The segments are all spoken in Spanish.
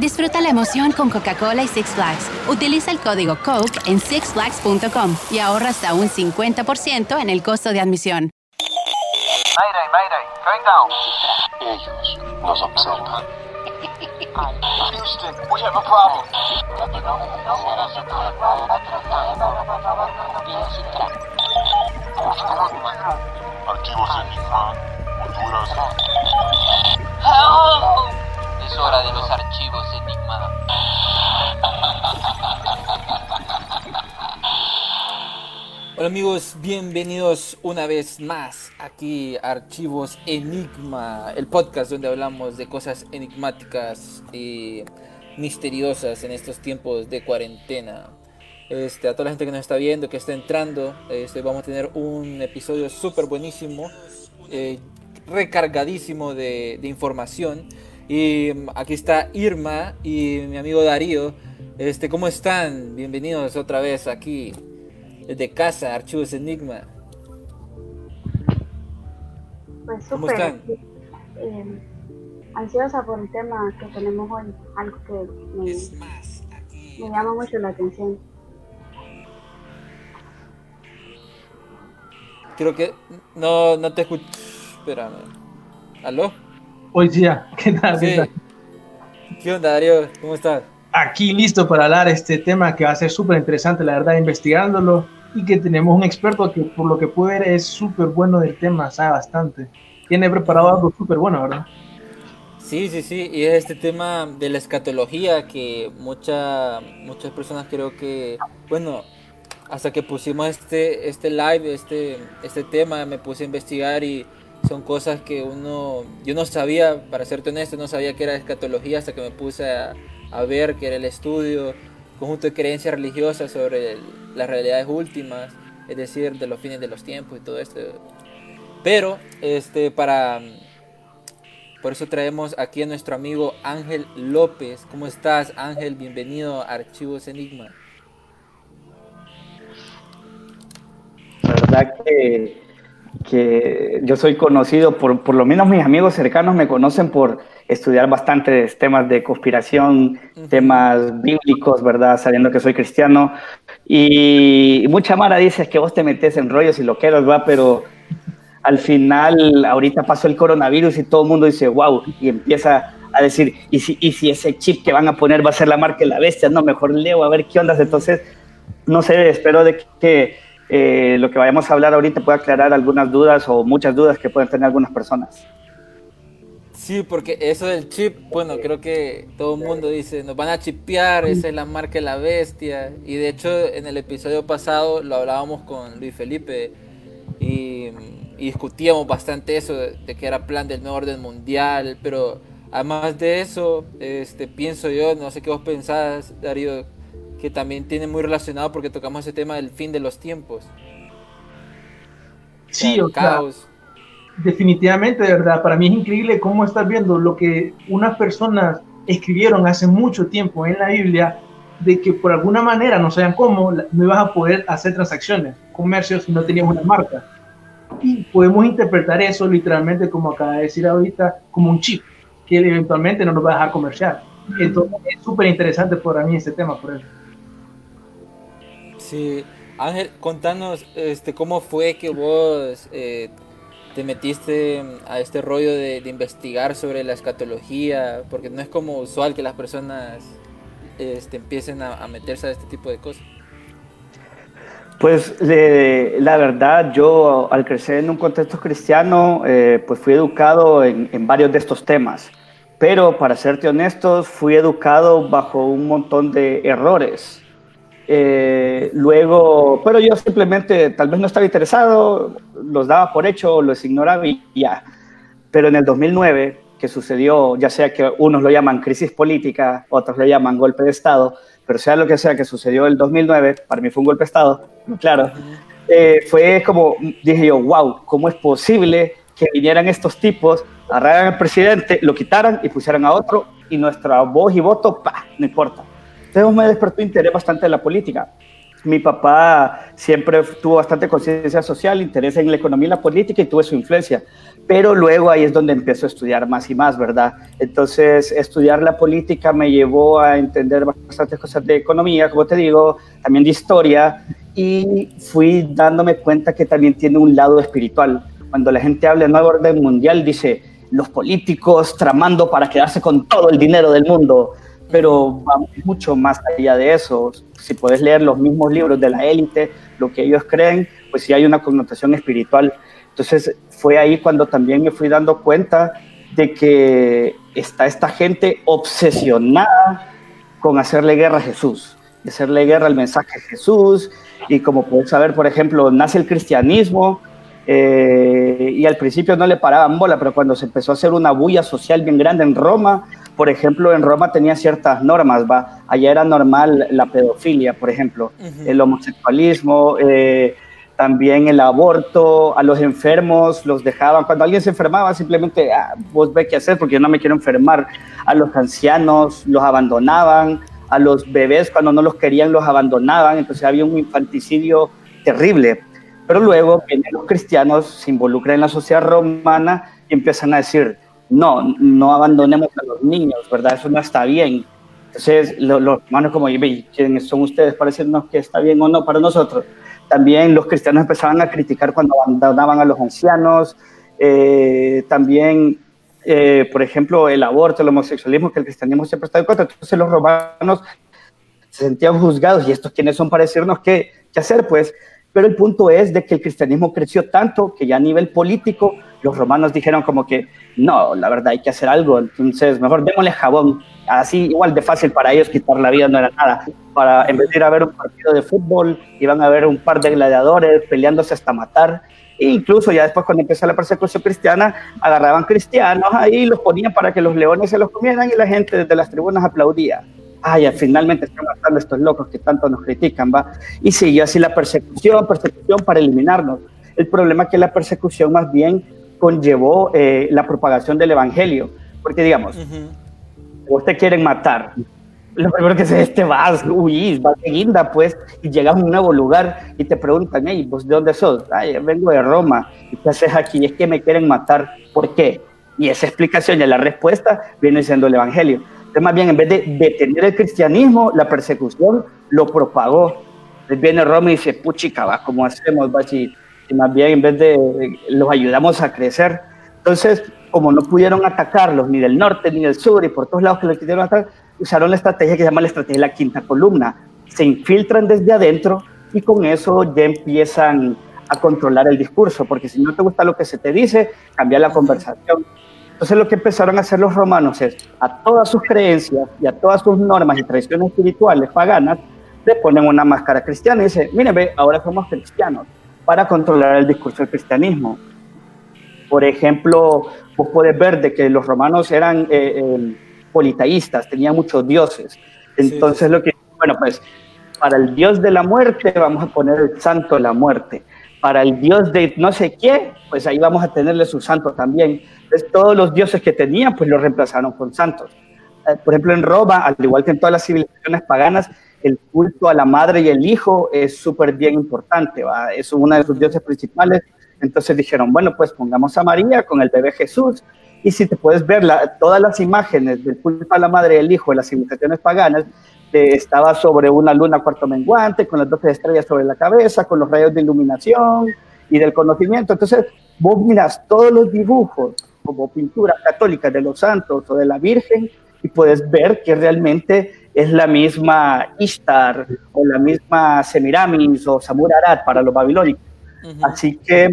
Disfruta la emoción con Coca-Cola y Six Flags. Utiliza el código COKE en sixflags.com y ahorra hasta un 50% en el costo de admisión. Mayday, mayday, going down. Ellos nos observan. Houston, we have a problem. Archivos Enigma, Honduras. Hora de los archivos Enigma. Hola amigos, bienvenidos una vez más aquí a Archivos Enigma, el podcast donde hablamos de cosas enigmáticas y misteriosas en estos tiempos de cuarentena. Este, a toda la gente que nos está viendo, que está entrando, este, vamos a tener un episodio súper buenísimo, eh, recargadísimo de, de información. Y mm, aquí está Irma y mi amigo Darío. Este, ¿Cómo están? Bienvenidos otra vez aquí desde casa, Archivos Enigma. Pues ¿Cómo súper están? eh, ansiosa por el tema que tenemos hoy, algo que me, me llama mucho la atención. Creo que no, no te escucho. Espérame. ¿Aló? Hoy día, ¿qué tal? ¿Qué Sí. tal? ¿Qué onda, Darío? ¿Cómo estás? Aquí listo para hablar este tema que va a ser súper interesante, la verdad, investigándolo y que tenemos un experto que por lo que pude ver es súper bueno del tema, sabe bastante. Tiene preparado algo súper bueno, ¿verdad? Sí, sí, sí, y es este tema de la escatología que mucha, muchas personas creo que, bueno, hasta que pusimos este, este live, este, este tema, me puse a investigar y son cosas que uno, yo no sabía, para serte honesto, no sabía que era escatología hasta que me puse a, ver que era el estudio, conjunto de creencias religiosas sobre las realidades últimas, es decir, de los fines de los tiempos y todo esto. Pero, este, para, por eso traemos aquí a nuestro amigo Ángel López. ¿Cómo estás, Ángel? Bienvenido a Archivos Enigma. La verdad que, que yo soy conocido, por, por lo menos mis amigos cercanos me conocen por estudiar bastantes temas de conspiración, temas bíblicos, ¿verdad? Sabiendo que soy cristiano. Y mucha Mara dice que vos te metes en rollos y loqueros, ¿va? Pero al final, ahorita pasó el coronavirus y todo el mundo dice, wow, y empieza a decir, ¿y si, y si ese chip que van a poner va a ser la marca de la bestia? No, mejor leo a ver qué ondas. Entonces, no sé, espero de que eh, lo que vayamos a hablar ahorita pueda aclarar algunas dudas o muchas dudas que pueden tener algunas personas. Sí, porque eso del chip, bueno, creo que todo el mundo dice, nos van a chipear, esa es la marca de la bestia. Y de hecho, en el episodio pasado lo hablábamos con Luis Felipe y, y discutíamos bastante eso, de, de que era plan del nuevo orden mundial. Pero además de eso, este, pienso yo, no sé qué vos pensás, Darío, que también tiene muy relacionado porque tocamos ese tema del fin de los tiempos. Sí, o sea, caos. definitivamente, de verdad, para mí es increíble cómo estás viendo lo que unas personas escribieron hace mucho tiempo en la Biblia de que por alguna manera, no sabían cómo, no ibas a poder hacer transacciones, comercios si no tenías una marca. Y podemos interpretar eso literalmente, como acaba de decir ahorita, como un chip, que eventualmente no nos va a dejar comerciar. Entonces es súper interesante para mí este tema, por eso. Sí, Ángel, contanos este, cómo fue que vos eh, te metiste a este rollo de, investigar sobre la escatología, porque no es como usual que las personas este, empiecen a, a meterse a este tipo de cosas. Pues le- la verdad, yo al crecer en un contexto cristiano, eh, pues fui educado en, en varios de estos temas. Pero para serte honestos, fui educado bajo un montón de errores. Eh, luego, pero yo simplemente tal vez no estaba interesado, los daba por hecho, los ignoraba y ya. Pero en el 2009, que sucedió, ya sea que unos lo llaman crisis política, otros lo llaman golpe de Estado, pero sea lo que sea que sucedió en el 2009, para mí fue un golpe de Estado, claro. eh, fue como, dije yo, wow, ¿cómo es posible que vinieran estos tipos, agarraran al presidente, lo quitaran y pusieran a otro y nuestra voz y voto, pa, no importa. Entonces me despertó interés bastante en la política. Mi papá siempre tuvo bastante conciencia social, interés en la economía y la política y tuve su influencia. Pero luego ahí es donde empiezo a estudiar más y más, ¿verdad? Entonces, estudiar la política me llevó a entender bastantes cosas de economía, como te digo, también de historia, y fui dándome cuenta que también tiene un lado espiritual cuando la gente habla de nuevo orden mundial, dice los políticos tramando para quedarse con todo el dinero del mundo, pero va mucho más allá de eso. Si puedes leer los mismos libros de la élite, lo que ellos creen, pues sí hay una connotación espiritual. Entonces fue ahí cuando también me fui dando cuenta de que está esta gente obsesionada con hacerle guerra a Jesús, hacerle guerra al mensaje de Jesús. Y como puedes saber, por ejemplo, nace el cristianismo, eh, y al principio no le paraban bola, pero cuando se empezó a hacer una bulla social bien grande en Roma, por ejemplo, en Roma tenía ciertas normas, ¿va? Allá era normal la pedofilia, por ejemplo, el homosexualismo, eh, también el aborto, a los enfermos los dejaban, cuando alguien se enfermaba simplemente, ah, vos ve qué hacer porque yo no me quiero enfermar, a los ancianos los abandonaban, a los bebés cuando no los querían los abandonaban, entonces había un infanticidio terrible. Pero luego vienen los cristianos, se involucran en la sociedad romana y empiezan a decir, no, no abandonemos a los niños, ¿verdad? Eso no está bien. Entonces, los, romanos como, ¿quiénes son ustedes para decirnos que está bien o no para nosotros? También los cristianos empezaban a criticar cuando abandonaban a los ancianos. Eh, también, eh, por ejemplo, el aborto, el homosexualismo, que el cristianismo siempre está en contra. Entonces, los romanos se sentían juzgados. ¿Y estos quiénes son para decirnos qué, qué hacer? Pues pero el punto es de que el cristianismo creció tanto que ya a nivel político los romanos dijeron como que no, la verdad hay que hacer algo, entonces mejor démosle jabón. Así igual de fácil para ellos quitar la vida no era nada. Para en vez de ir a ver un partido de fútbol, iban a ver un par de gladiadores peleándose hasta matar. E incluso ya después cuando empezó la persecución cristiana, agarraban cristianos ahí y los ponían para que los leones se los comieran y la gente desde las tribunas aplaudía ay, finalmente están matando estos locos que tanto nos critican, ¿va? Y siguió así la persecución, persecución para eliminarnos. El problema es que la persecución más bien conllevó eh, la propagación del evangelio, porque digamos, vos te quieren matar, lo primero que se es te vas, huyís, vas de guinda, pues, y llegas a un nuevo lugar y te preguntan, hey, ¿vos de dónde sos? Ay, vengo de Roma, ¿y qué haces aquí? Es que me quieren matar, ¿por qué? Y esa explicación y la respuesta viene siendo el evangelio más bien, en vez de detener el cristianismo, la persecución lo propagó. Entonces viene Roma y dice, puchica, va, ¿cómo hacemos? Va? y más bien, en vez de los ayudamos a crecer. Entonces, como no pudieron atacarlos ni del norte ni del sur y por todos lados que los quisieron atacar, usaron la estrategia que se llama la estrategia de la quinta columna. Se infiltran desde adentro y con eso ya empiezan a controlar el discurso, porque si no te gusta lo que se te dice, cambia la conversación. Entonces lo que empezaron a hacer los romanos es a todas sus creencias y a todas sus normas y tradiciones espirituales paganas le ponen una máscara cristiana y dicen, mire, ve, ahora somos cristianos para controlar el discurso del cristianismo. Por ejemplo, vos puedes ver de que los romanos eran eh, eh, politeístas, tenían muchos dioses. Entonces lo que, bueno, pues para el dios de la muerte vamos a poner el santo de la muerte. Para el dios de no sé qué, pues ahí vamos a tenerle su santo también todos los dioses que tenían, pues los reemplazaron con santos. Eh, por ejemplo, en Roma, al igual que en todas las civilizaciones paganas, el culto a la madre y el hijo es súper bien importante, ¿va? es uno de sus dioses principales. Entonces dijeron, bueno, pues pongamos a María con el bebé Jesús. Y si te puedes ver todas las imágenes del culto a la madre y el hijo de las civilizaciones paganas, eh, estaba sobre una luna cuarto menguante, con las doce estrellas sobre la cabeza, con los rayos de iluminación y del conocimiento. Entonces, vos miras todos los dibujos como pintura católica de los santos o de la Virgen y puedes ver que realmente es la misma Ishtar o la misma Semiramis o Samurarat para los babilónicos. Así que,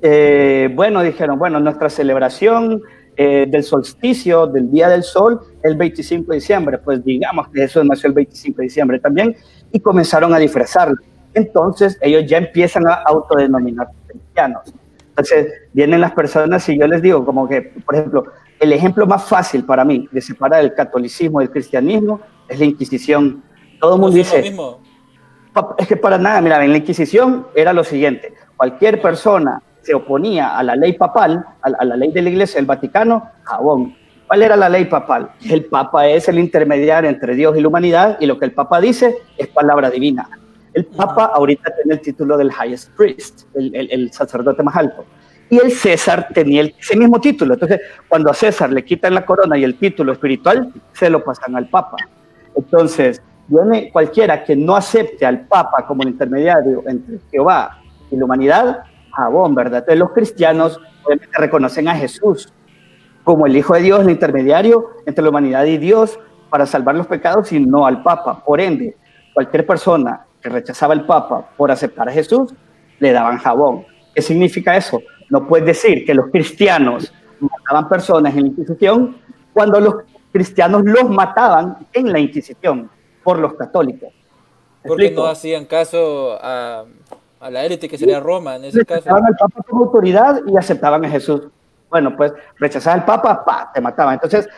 eh, bueno, dijeron, bueno, nuestra celebración eh, del solsticio, del Día del Sol, el 25 de diciembre, pues digamos que eso nació el 25 de diciembre también, y comenzaron a disfrazarlo. Entonces ellos ya empiezan a autodenominar cristianos. Entonces, vienen las personas y yo les digo, como que, por ejemplo, el ejemplo más fácil para mí de separar el catolicismo del cristianismo es la Inquisición. Todo el mundo dice, Pa- Es que para nada, mira, en la Inquisición era lo siguiente, cualquier persona se oponía a la ley papal, a, la- a la ley de la Iglesia del Vaticano, jabón. ¿Cuál era la ley papal? El Papa es el intermediario entre Dios y la humanidad y lo que el Papa dice es palabra divina. El Papa ahorita tiene el título del highest priest, el, el- el sacerdote más alto. Y el César tenía el- ese mismo título. Entonces, cuando a César le quitan la corona y el título espiritual, se lo pasan al Papa. Entonces, viene cualquiera que no acepte al Papa como el intermediario entre Jehová y la humanidad, jabón, ¿verdad? Entonces, los cristianos obviamente reconocen a Jesús como el Hijo de Dios, el intermediario entre la humanidad y Dios para salvar los pecados y no al Papa. Por ende, cualquier persona que rechazaba al Papa por aceptar a Jesús, le daban jabón. ¿Qué significa eso? No puedes decir que los cristianos mataban personas en la Inquisición cuando los cristianos los mataban en la Inquisición por los católicos. ¿Me Porque no hacían caso a, a la élite que sería Roma en ese caso. rechazaban al Papa como autoridad y aceptaban a Jesús. Bueno, pues rechazar al Papa, pa, te mataban. Entonces,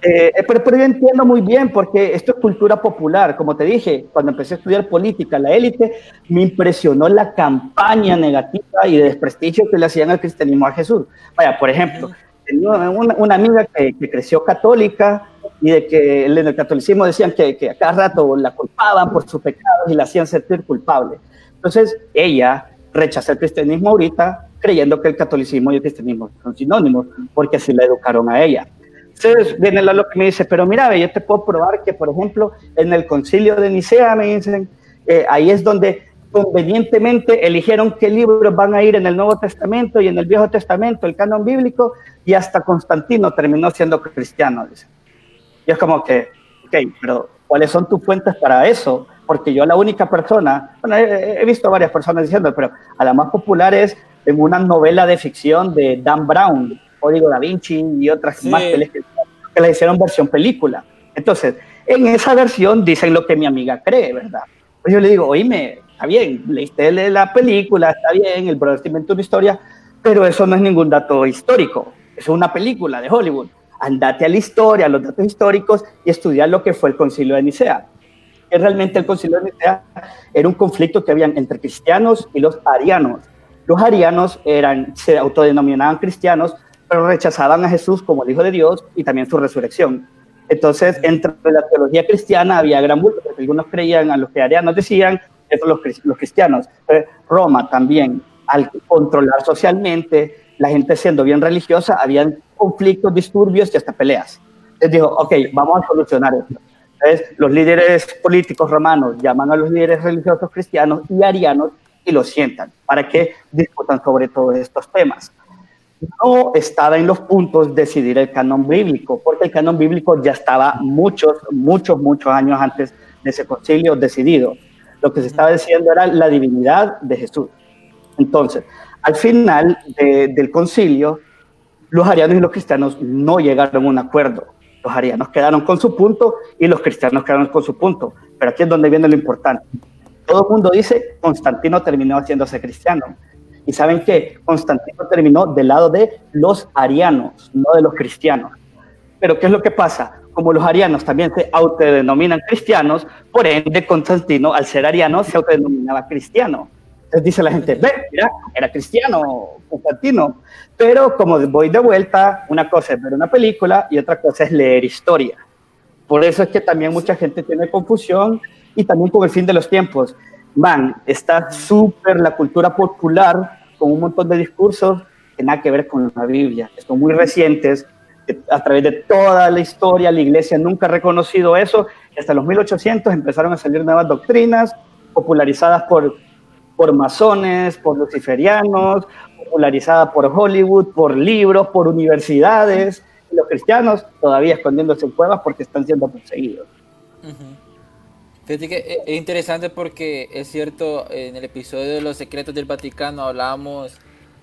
eh, pero, pero yo entiendo muy bien porque esto es cultura popular. Como te dije, cuando empecé a estudiar política, la élite, me impresionó la campaña negativa y de desprestigio que le hacían al cristianismo a Jesús. Vaya, por ejemplo, tenía una, una amiga que, que creció católica y de que en el catolicismo decían que, que a cada rato la culpaban por sus pecados y la hacían sentir culpable. Entonces, ella rechaza el cristianismo ahorita creyendo que el catolicismo y el cristianismo son sinónimos, porque así la educaron a ella. Entonces viene la lo que me dice, pero mira, yo te puedo probar que, por ejemplo, en el concilio de Nicea, me dicen, eh, ahí es donde convenientemente eligieron qué libros van a ir en el Nuevo Testamento y en el Viejo Testamento, el canon bíblico, y hasta Constantino terminó siendo cristiano, dice. Y es como que, ok, pero ¿cuáles son tus fuentes para eso? Porque yo la única persona, bueno, he, he visto varias personas diciendo, pero a la más popular es en una novela de ficción de Dan Brown, Código da Vinci y otras Sí. más que le, que le hicieron versión película. Entonces, en esa versión dicen lo que mi amiga cree, ¿verdad? Pues yo le digo, oíme, está bien, leíste la película, está bien, el brother te inventó una historia, pero eso no es ningún dato histórico, es una película de Hollywood. Andate a la historia, a los datos históricos y estudiar lo que fue el concilio de Nicea. Realmente el concilio de Nicea era un conflicto que habían entre cristianos y los arianos. Los arianos eran, se autodenominaban cristianos, pero rechazaban a Jesús como el Hijo de Dios y también su resurrección. Entonces, entre la teología cristiana había gran bulto, porque algunos creían a lo que arianos decían, eso los, los cristianos. Roma también, al controlar socialmente, la gente siendo bien religiosa, habían conflictos, disturbios y hasta peleas. Entonces dijo, ok, vamos a solucionar esto. Los líderes políticos romanos llaman a los líderes religiosos cristianos y arianos y los sientan para que discutan sobre todos estos temas no estaba en los puntos decidir el canon bíblico, porque el canon bíblico ya estaba muchos, muchos, muchos años antes de ese concilio decidido. Lo que se estaba diciendo era la divinidad de Jesús. Entonces, al final de- del concilio, los arianos y los cristianos no llegaron a un acuerdo. Los arianos quedaron con su punto y los cristianos quedaron con su punto. Pero aquí es donde viene lo importante. Todo el mundo dice, Constantino terminó haciéndose cristiano. Y saben que Constantino terminó del lado de los arianos, no de los cristianos. Pero ¿qué es lo que pasa? Como los arianos también se autodenominan cristianos, por ende Constantino, al ser ariano, se autodenominaba cristiano. Entonces dice la gente, ve, mira, era cristiano Constantino. Pero como voy de vuelta, una cosa es ver una película y otra cosa es leer historia. Por eso es que también mucha gente tiene confusión y también con el fin de los tiempos. Man, está súper la cultura popular con un montón de discursos que nada que ver con la Biblia, que son muy recientes. que A través de toda la historia, la iglesia nunca ha reconocido eso. Hasta los 1800 empezaron a salir nuevas doctrinas popularizadas por, por masones, por luciferianos, popularizadas por Hollywood, por libros, por universidades. Los cristianos todavía escondiéndose en cuevas porque están siendo perseguidos. Fíjate que e- es interesante porque es cierto, en el episodio de los secretos del Vaticano hablábamos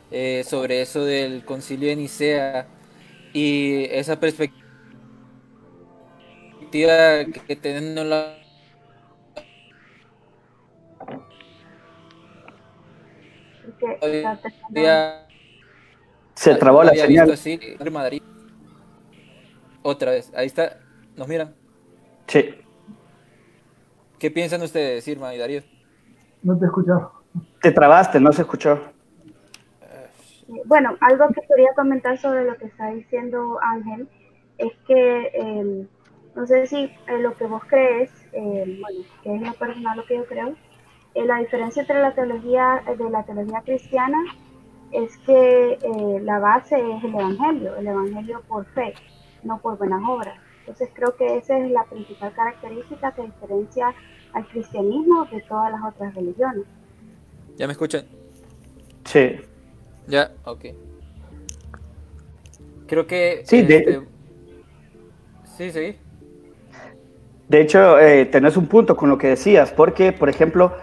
eh, sobre eso del concilio de Nicea y esa perspectiva que tienen la Está Se trabó la señal. visto así en Madrid. Otra vez, ahí está, nos miran. Sí. ¿Qué piensan ustedes, Irma y Darío? No te escuchamos. Te trabaste, no se escuchó. Bueno, algo que quería comentar sobre lo que está diciendo Ángel es que eh, no sé si eh, lo que vos crees, eh, bueno, que es lo personal lo que yo creo, eh, la diferencia entre la teología de la teología cristiana es que la base es el evangelio, el evangelio por fe, no por buenas obras. Entonces creo que esa es la principal característica que diferencia al cristianismo de todas las otras religiones. ¿Ya me escuchan? Sí. Ya, ok. Creo que... Sí, de- este, Sí, sí. De hecho, eh, tenés un punto con lo que decías, porque, por ejemplo,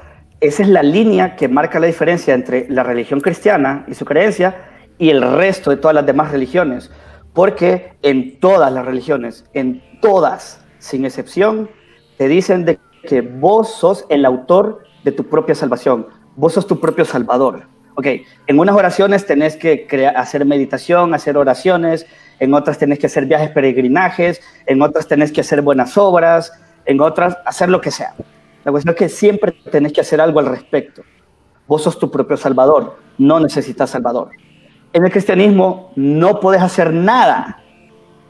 esa es la línea que marca la diferencia entre la religión cristiana y su creencia y el resto de todas las demás religiones. Porque en todas las religiones, en todas, sin excepción, te dicen de que vos sos el autor de tu propia salvación, vos sos tu propio salvador. Ok, en unas oraciones tenés que hacer meditación, hacer oraciones, en otras tenés que hacer viajes peregrinajes, en otras tenés que hacer buenas obras, en otras hacer lo que sea. La cuestión es que siempre tenés que hacer algo al respecto. Vos sos tu propio salvador, no necesitas salvador. En el cristianismo no puedes hacer nada,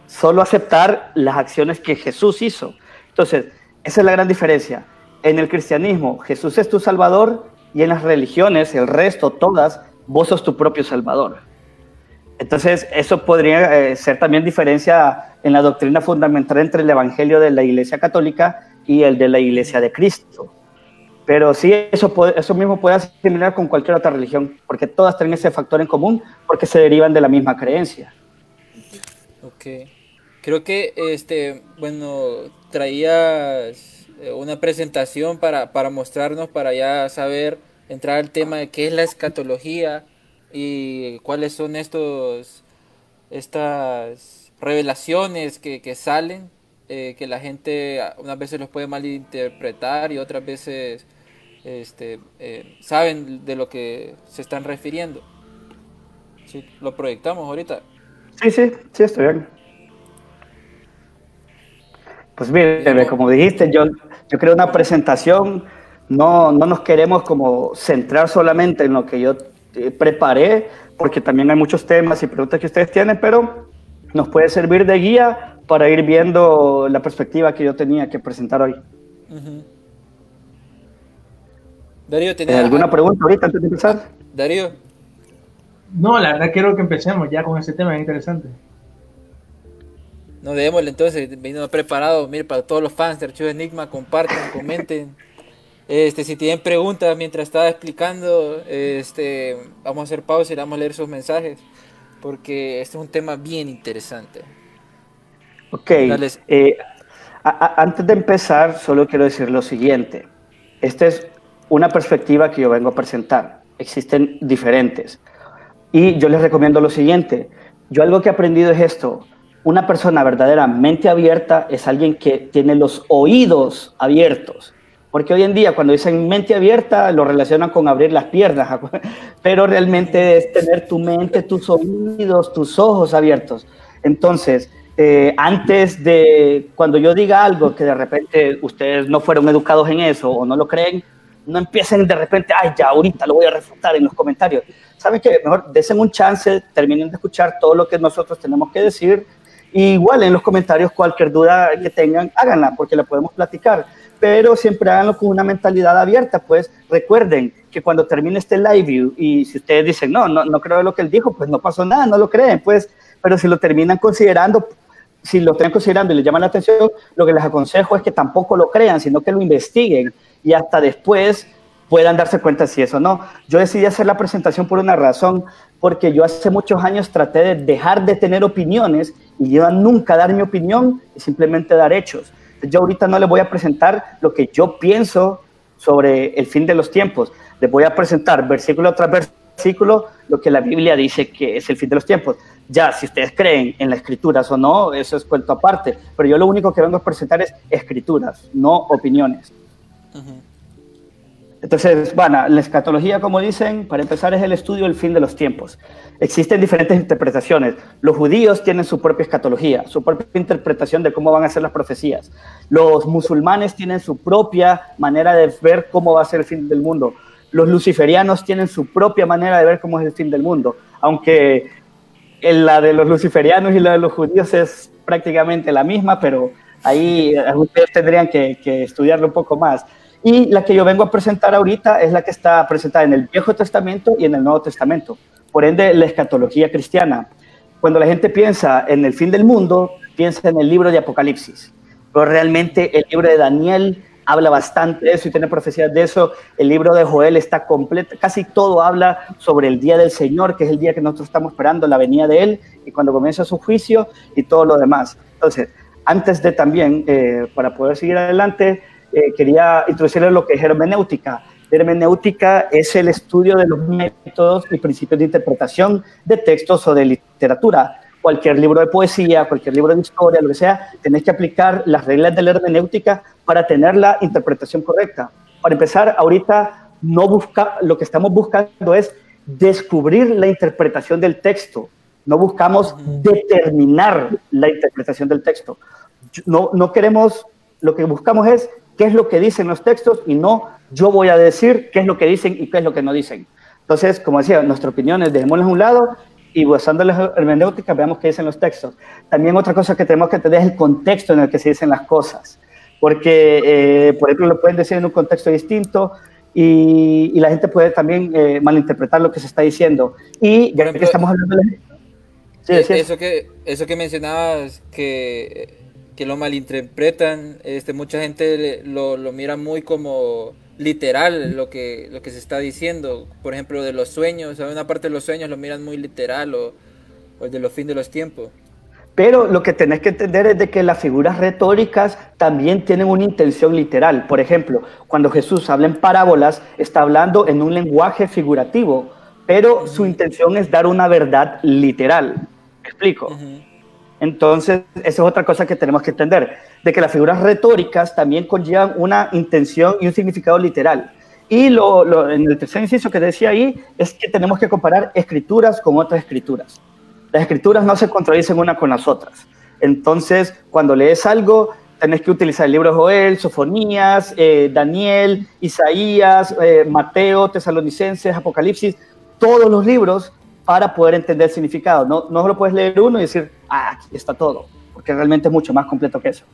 solo aceptar las acciones que Jesús hizo. Entonces, esa es la gran diferencia. En el cristianismo, Jesús es tu salvador y en las religiones, el resto, todas, vos sos tu propio salvador. Entonces, eso podría eh, ser también diferencia en la doctrina fundamental entre el evangelio de la Iglesia Católica y el de la Iglesia de Cristo. Pero sí, eso, puede- eso mismo puede asimilar con cualquier otra religión, porque todas tienen ese factor en común, porque se derivan de la misma creencia. Ok. Creo que, este, bueno, traías eh, una presentación para, para mostrarnos, para ya saber, entrar al tema de qué es la escatología y cuáles son estos, estas revelaciones que, que salen, eh, que la gente a- unas veces los puede malinterpretar y otras veces este, eh, saben de lo que se están refiriendo. Sí, lo proyectamos ahorita. Sí, sí, sí, estoy bien. Pues mire, como dijiste, yo, yo creo una presentación, no, no nos queremos como centrar solamente en lo que yo eh, preparé, porque también hay muchos temas y preguntas que ustedes tienen, pero nos puede servir de guía para ir viendo la perspectiva que yo tenía que presentar hoy. Ujú. Darío, ¿Eh, ¿tenés ¿Alguna pregunta ahorita antes de empezar? Darío, No, la verdad quiero que empecemos ya con ese tema, es interesante. no démosle entonces, vino preparado, mire, para todos los fans de Archivo Enigma, compartan, comenten. Este, si tienen preguntas mientras estaba explicando, este, vamos a hacer pausa y vamos a leer sus mensajes, porque este es un tema bien interesante. Ok, eh, a- a- antes de empezar, solo quiero decir lo siguiente. Esta es una perspectiva que yo vengo a presentar. Existen diferentes. Y yo les recomiendo lo siguiente. Yo algo que he aprendido es esto. Una persona verdaderamente abierta es alguien que tiene los oídos abiertos. Porque hoy en día cuando dicen mente abierta lo relacionan con abrir las piernas, pero realmente es tener tu mente, tus oídos, tus ojos abiertos. Entonces, eh, antes de cuando yo diga algo que de repente ustedes no fueron educados en eso o no lo creen, no empiecen de repente, ay, ya ahorita lo voy a refutar en los comentarios. ¿Saben qué? Mejor desen un chance, terminen de escuchar todo lo que nosotros tenemos que decir. Y igual en los comentarios cualquier duda que tengan, háganla porque la podemos platicar. Pero siempre háganlo con una mentalidad abierta, pues recuerden que cuando termine este live view y si ustedes dicen, no, no, no creo lo que él dijo, pues no pasó nada, no lo creen, pues, pero si lo terminan considerando, si lo están considerando y les llama la atención, lo que les aconsejo es que tampoco lo crean, sino que lo investiguen y hasta después puedan darse cuenta si eso no. Yo decidí hacer la presentación por una razón, porque yo hace muchos años traté de dejar de tener opiniones y yo nunca dar mi opinión y simplemente dar hechos. Yo ahorita no les voy a presentar lo que yo pienso sobre el fin de los tiempos. Les voy a presentar versículo tras versículo lo que la Biblia dice que es el fin de los tiempos. Ya, si ustedes creen en las escrituras o no, eso es cuento aparte. Pero yo lo único que vengo a presentar es escrituras, no opiniones. Ujú. Entonces, bueno, la escatología, como dicen, para empezar es el estudio del fin de los tiempos. Existen diferentes interpretaciones. Los judíos tienen su propia escatología, su propia interpretación de cómo van a ser las profecías. Los musulmanes tienen su propia manera de ver cómo va a ser el fin del mundo. Los luciferianos tienen su propia manera de ver cómo es el fin del mundo, aunque la de los luciferianos y la de los judíos es prácticamente la misma, pero ahí ustedes tendrían que, que estudiarlo un poco más. Y la que yo vengo a presentar ahorita es la que está presentada en el Viejo Testamento y en el Nuevo Testamento. Por ende, la escatología cristiana. Cuando la gente piensa en el fin del mundo, piensa en el libro de Apocalipsis. Pero realmente el libro de Daniel habla bastante de eso y tiene profecías de eso. El libro de Joel está completo, casi todo habla sobre el día del Señor, que es el día que nosotros estamos esperando, la venida de Él y cuando comienza su juicio y todo lo demás. Entonces, antes de también, eh, para poder seguir adelante, eh, quería introducirles lo que es hermenéutica. hermenéutica es el estudio de los métodos y principios de interpretación de textos o de literatura. Cualquier libro de poesía, cualquier libro de historia, lo que sea, tenéis que aplicar las reglas de la hermenéutica para tener la interpretación correcta. Para empezar, ahorita no busca, lo que estamos buscando es descubrir la interpretación del texto. No buscamos determinar la interpretación del texto. No, no queremos, lo que buscamos es qué es lo que dicen los textos y no yo voy a decir qué es lo que dicen y qué es lo que no dicen. Entonces, como decía, nuestra opinión es dejémoslas a un lado y usando la hermenéutica veamos qué dicen los textos. También otra cosa que tenemos que entender es el contexto en el que se dicen las cosas, porque, eh, por ejemplo, lo pueden decir en un contexto distinto y, la gente puede también eh, malinterpretar lo que se está diciendo. Y ya que estamos hablando de... Sí, eh, eso, que, eso que mencionabas, que que lo malinterpretan, este, mucha gente lo, lo, mira muy como literal lo que, lo que se está diciendo, por ejemplo, de los sueños, una parte de los sueños lo miran muy literal o, o de los fines de los tiempos. Pero lo que tenés que entender es de que las figuras retóricas también tienen una intención literal. Por ejemplo, cuando Jesús habla en parábolas, está hablando en un lenguaje figurativo, pero su intención es dar una verdad literal. ¿Me explico? Entonces, esa es otra cosa que tenemos que entender, de que las figuras retóricas también conllevan una intención y un significado literal. Y lo, en el tercer inciso que decía ahí es que tenemos que comparar escrituras con otras escrituras. Las escrituras no se contradicen una con las otras. Entonces, cuando lees algo, tenés que utilizar el libro de Joel, Sofonías, eh, Daniel, Isaías, eh, Mateo, Tesalonicenses, Apocalipsis, todos los libros para poder entender el significado. No, no lo puedes leer uno y decir, ah, aquí está todo, porque realmente es mucho más completo que eso.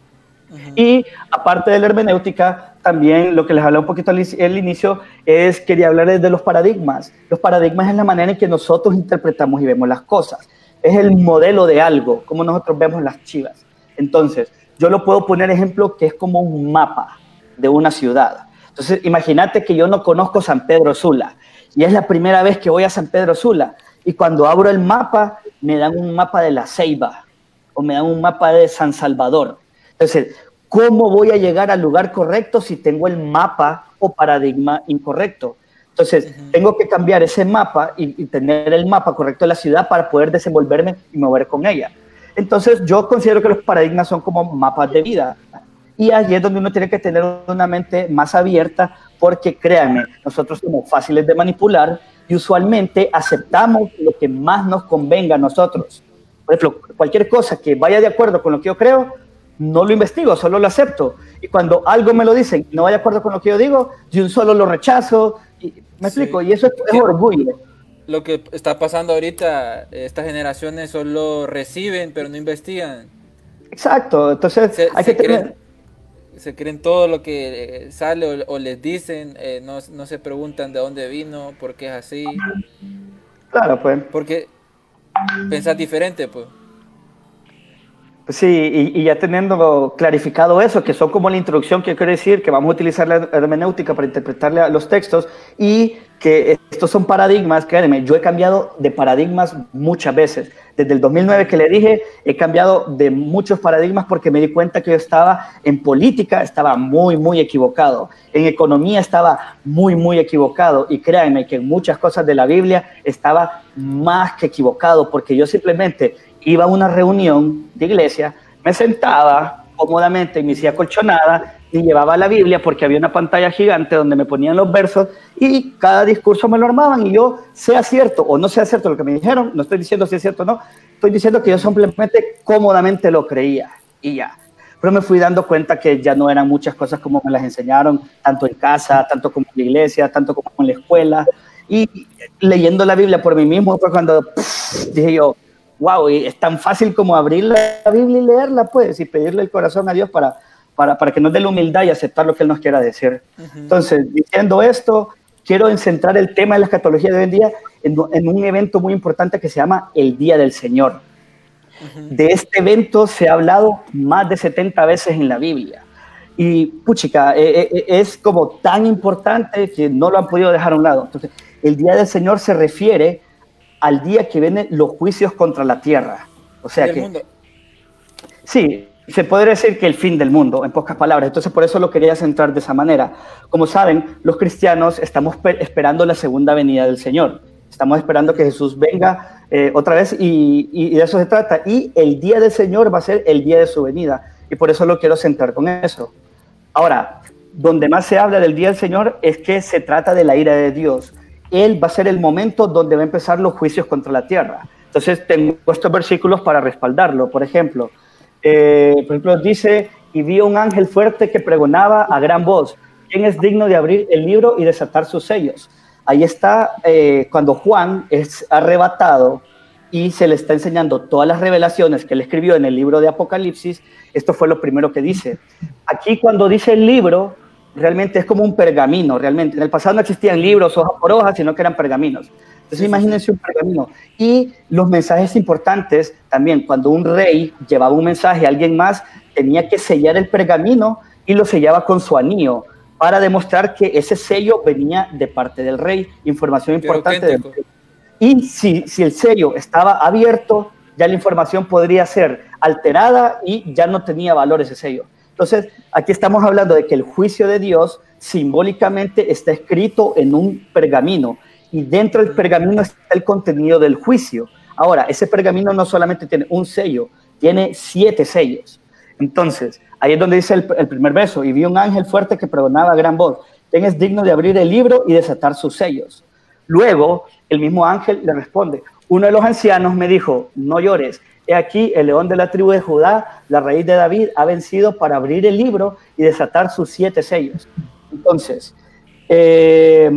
Y aparte de la hermenéutica, también lo que les hablé un poquito al, inicio es, quería hablarles de los paradigmas. Los paradigmas es la manera en que nosotros interpretamos y vemos las cosas. Es el modelo de algo, como nosotros vemos las chivas. Entonces, yo lo puedo poner ejemplo que es como un mapa de una ciudad. Entonces, imagínate que yo no conozco San Pedro Sula y es la primera vez que voy a San Pedro Sula y cuando abro el mapa, me dan un mapa de la Ceiba o me dan un mapa de San Salvador. Entonces, ¿cómo voy a llegar al lugar correcto si tengo el mapa o paradigma incorrecto? Entonces, tengo que cambiar ese mapa y, tener el mapa correcto de la ciudad para poder desenvolverme y mover con ella. Entonces, yo considero que los paradigmas son como mapas de vida. Y allí es donde uno tiene que tener una mente más abierta, porque créanme, nosotros somos fáciles de manipular y usualmente aceptamos lo que más nos convenga a nosotros. Por ejemplo, cualquier cosa que vaya de acuerdo con lo que yo creo, no lo investigo, solo lo acepto. Y cuando algo me lo dicen y no va de acuerdo con lo que yo digo, yo solo lo rechazo. Y, ¿Me explico? Y eso es, orgullo. Lo que está pasando ahorita, estas generaciones solo reciben, pero no investigan. Exacto, entonces hay que tener se creen todo lo que sale o, les dicen, eh, no, no, se preguntan de dónde vino, por qué es así. Claro, pues. Porque pensás diferente, pues. sí, y, ya teniendo clarificado eso, que son como la introducción que quiero decir, que vamos a utilizar la hermenéutica para interpretarle a los textos y que estos son paradigmas, créanme, yo he cambiado de paradigmas muchas veces. Desde el 2009 que le dije, he cambiado de muchos paradigmas porque me di cuenta que yo estaba en política, estaba muy, muy equivocado. En economía estaba muy, muy equivocado. Y créanme que en muchas cosas de la Biblia estaba más que equivocado porque yo simplemente iba a una reunión de iglesia, me sentaba cómodamente y me hacía colchonada ni llevaba la Biblia porque había una pantalla gigante donde me ponían los versos y cada discurso me lo armaban y yo, sea cierto o no sea cierto lo que me dijeron, no estoy diciendo si es cierto o no, estoy diciendo que yo simplemente cómodamente lo creía y ya. Pero me fui dando cuenta que ya no eran muchas cosas como me las enseñaron, tanto en casa, tanto como en la iglesia, tanto como en la escuela. Y leyendo la Biblia por mí mismo fue cuando dije yo, wow, y es tan fácil como abrir la Biblia y leerla, pues, y pedirle el corazón a Dios para, para, para que nos dé la humildad y aceptar lo que Él nos quiera decir. Entonces, diciendo esto, quiero centrar el tema de la escatología de hoy en día en, en, un evento muy importante que se llama el Día del Señor. De este evento se ha hablado más de 70 veces en la Biblia. Y, puchica, eh, eh, es como tan importante que no lo han podido dejar a un lado. Entonces, el Día del Señor se refiere al día que vienen los juicios contra la tierra. O sea que... Mundo. Sí, se podría decir que el fin del mundo, en pocas palabras. Entonces, por eso lo quería centrar de esa manera. Como saben, los cristianos estamos esperando la segunda venida del Señor. Estamos esperando que Jesús venga eh, otra vez y, y, de eso se trata. Y el día del Señor va a ser el día de su venida. Y por eso lo quiero centrar con eso. Ahora, donde más se habla del día del Señor es que se trata de la ira de Dios. Él va a ser el momento donde va a empezar los juicios contra la tierra. Entonces, tengo estos versículos para respaldarlo. Por ejemplo, eh, por ejemplo, dice, y vio un ángel fuerte que pregonaba a gran voz, ¿quién es digno de abrir el libro y desatar sus sellos? Ahí está eh, cuando Juan es arrebatado y se le está enseñando todas las revelaciones que él escribió en el libro de Apocalipsis. Esto fue lo primero que dice. Aquí cuando dice el libro, realmente es como un pergamino, realmente. En el pasado no existían libros hoja por hoja, sino que eran pergaminos. Entonces imagínense un pergamino. Y los mensajes importantes también, cuando un rey llevaba un mensaje a alguien más, tenía que sellar el pergamino y lo sellaba con su anillo para demostrar que ese sello venía de parte del rey, información importante del rey. Y si, si el sello estaba abierto, ya la información podría ser alterada y ya no tenía valor ese sello. Entonces, aquí estamos hablando de que el juicio de Dios simbólicamente está escrito en un pergamino y dentro del pergamino está el contenido del juicio. Ahora, ese pergamino no solamente tiene un sello, tiene siete sellos. Entonces, ahí es donde dice el, primer verso, y vi un ángel fuerte que pregonaba a gran voz, ten es digno de abrir el libro y desatar sus sellos. Luego, el mismo ángel le responde, uno de los ancianos me dijo, no llores, he aquí el león de la tribu de Judá, la raíz de David, ha vencido para abrir el libro y desatar sus siete sellos. Entonces, eh,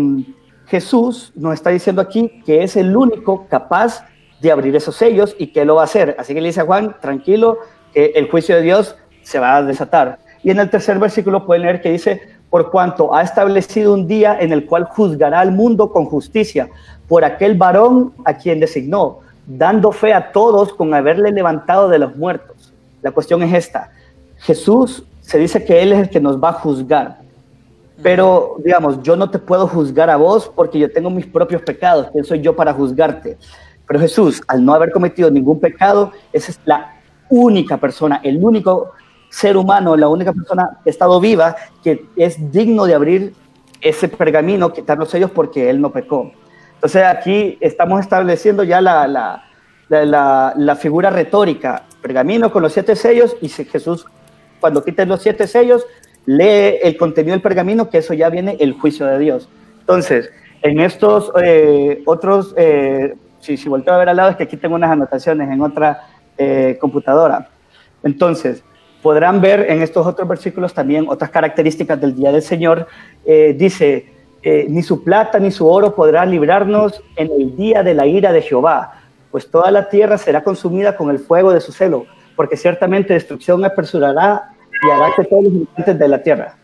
Jesús nos está diciendo aquí que es el único capaz de abrir esos sellos y que lo va a hacer. Así que le dice a Juan, tranquilo, que el juicio de Dios se va a desatar. Y en el tercer versículo pueden leer que dice, por cuanto ha establecido un día en el cual juzgará al mundo con justicia por aquel varón a quien designó, dando fe a todos con haberle levantado de los muertos. La cuestión es esta. Jesús se dice que Él es el que nos va a juzgar. Pero, digamos, yo no te puedo juzgar a vos porque yo tengo mis propios pecados. ¿Quién soy yo para juzgarte? Pero Jesús, al no haber cometido ningún pecado, esa es la única persona, el único ser humano, la única persona que ha estado viva que es digno de abrir ese pergamino, quitar los sellos porque él no pecó. Entonces aquí estamos estableciendo ya la, la, la, la figura retórica, pergamino con los siete sellos y si Jesús cuando quite los siete sellos lee el contenido del pergamino, que eso ya viene el juicio de Dios. Entonces, en estos eh, otros, eh, si, si volteo a ver al lado, es que aquí tengo unas anotaciones en otra eh, computadora. Entonces, podrán ver en estos otros versículos también otras características del día del Señor. dice, ni su plata ni su oro podrá librarnos en el día de la ira de Jehová, pues toda la tierra será consumida con el fuego de su celo, porque ciertamente destrucción apresurará y hará todos los habitantes de la tierra.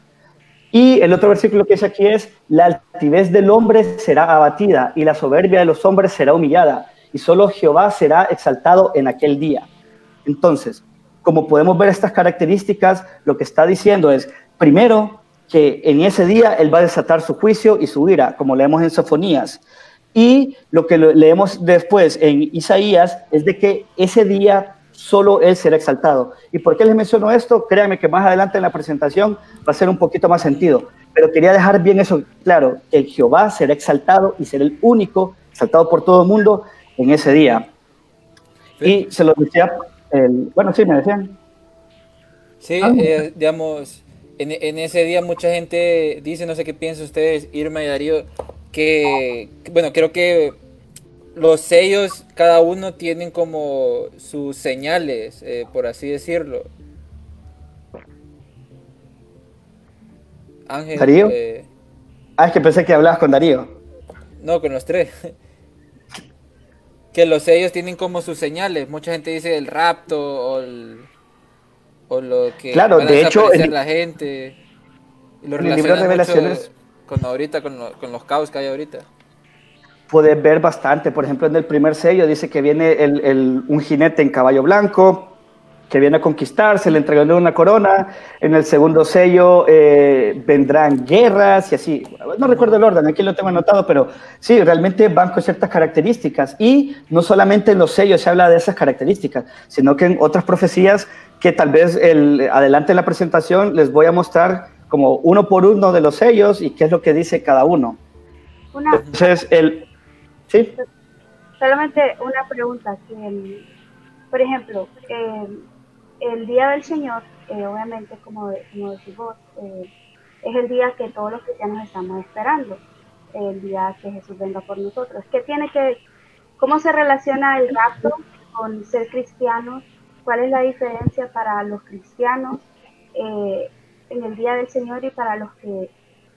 Y el otro versículo que es aquí es, la altivez del hombre será abatida y la soberbia de los hombres será humillada y solo Jehová será exaltado en aquel día. Entonces, como podemos ver estas características, lo que está diciendo es, primero, que en ese día Él va a desatar su juicio y su ira, como leemos en Sofonías. Y lo que leemos después en Isaías es de que ese día solo Él será exaltado. ¿Y por qué les menciono esto? Créanme que más adelante en la presentación va a ser un poquito más sentido. Pero quería dejar bien eso claro, que Jehová será exaltado y será el único exaltado por todo el mundo en ese día. Y se lo decía, el, bueno, sí, me decían. Sí, eh, digamos, en, en ese día mucha gente dice, no sé qué piensan ustedes, Irma y Darío, que, bueno, creo que los sellos, cada uno tienen como sus señales, eh, por así decirlo. Ángel. ¿Darío? eh, Ah, es que pensé que hablabas con Darío. no, con los tres. que los sellos tienen como sus señales. Mucha gente dice el rapto o, el- o lo que Claro, van a de hecho, el- la gente. Y lo libro de mucho con ahorita, con, lo- con los caos que hay ahorita. Puedes ver bastante, por ejemplo, en el primer sello dice que viene el- el- un jinete en caballo blanco, que viene a conquistar, se le entregó una corona. En el segundo sello eh, vendrán guerras y así. No recuerdo el orden, aquí lo tengo anotado, pero sí, realmente van con ciertas características. Y no solamente en los sellos se habla de esas características, sino que en otras profecías que tal vez el, adelante en la presentación les voy a mostrar como uno por uno de los sellos y qué es lo que dice cada uno. Una, Entonces, el... ¿Sí? solamente una pregunta, que por ejemplo, eh, el día del Señor, eh, obviamente, como decís vos, eh, es el día que todos los cristianos estamos esperando, el día que Jesús venga por nosotros. ¿Qué tiene que, cómo se relaciona el rapto con ser cristianos? ¿Cuál es la diferencia para los cristianos eh, en el día del Señor y para los que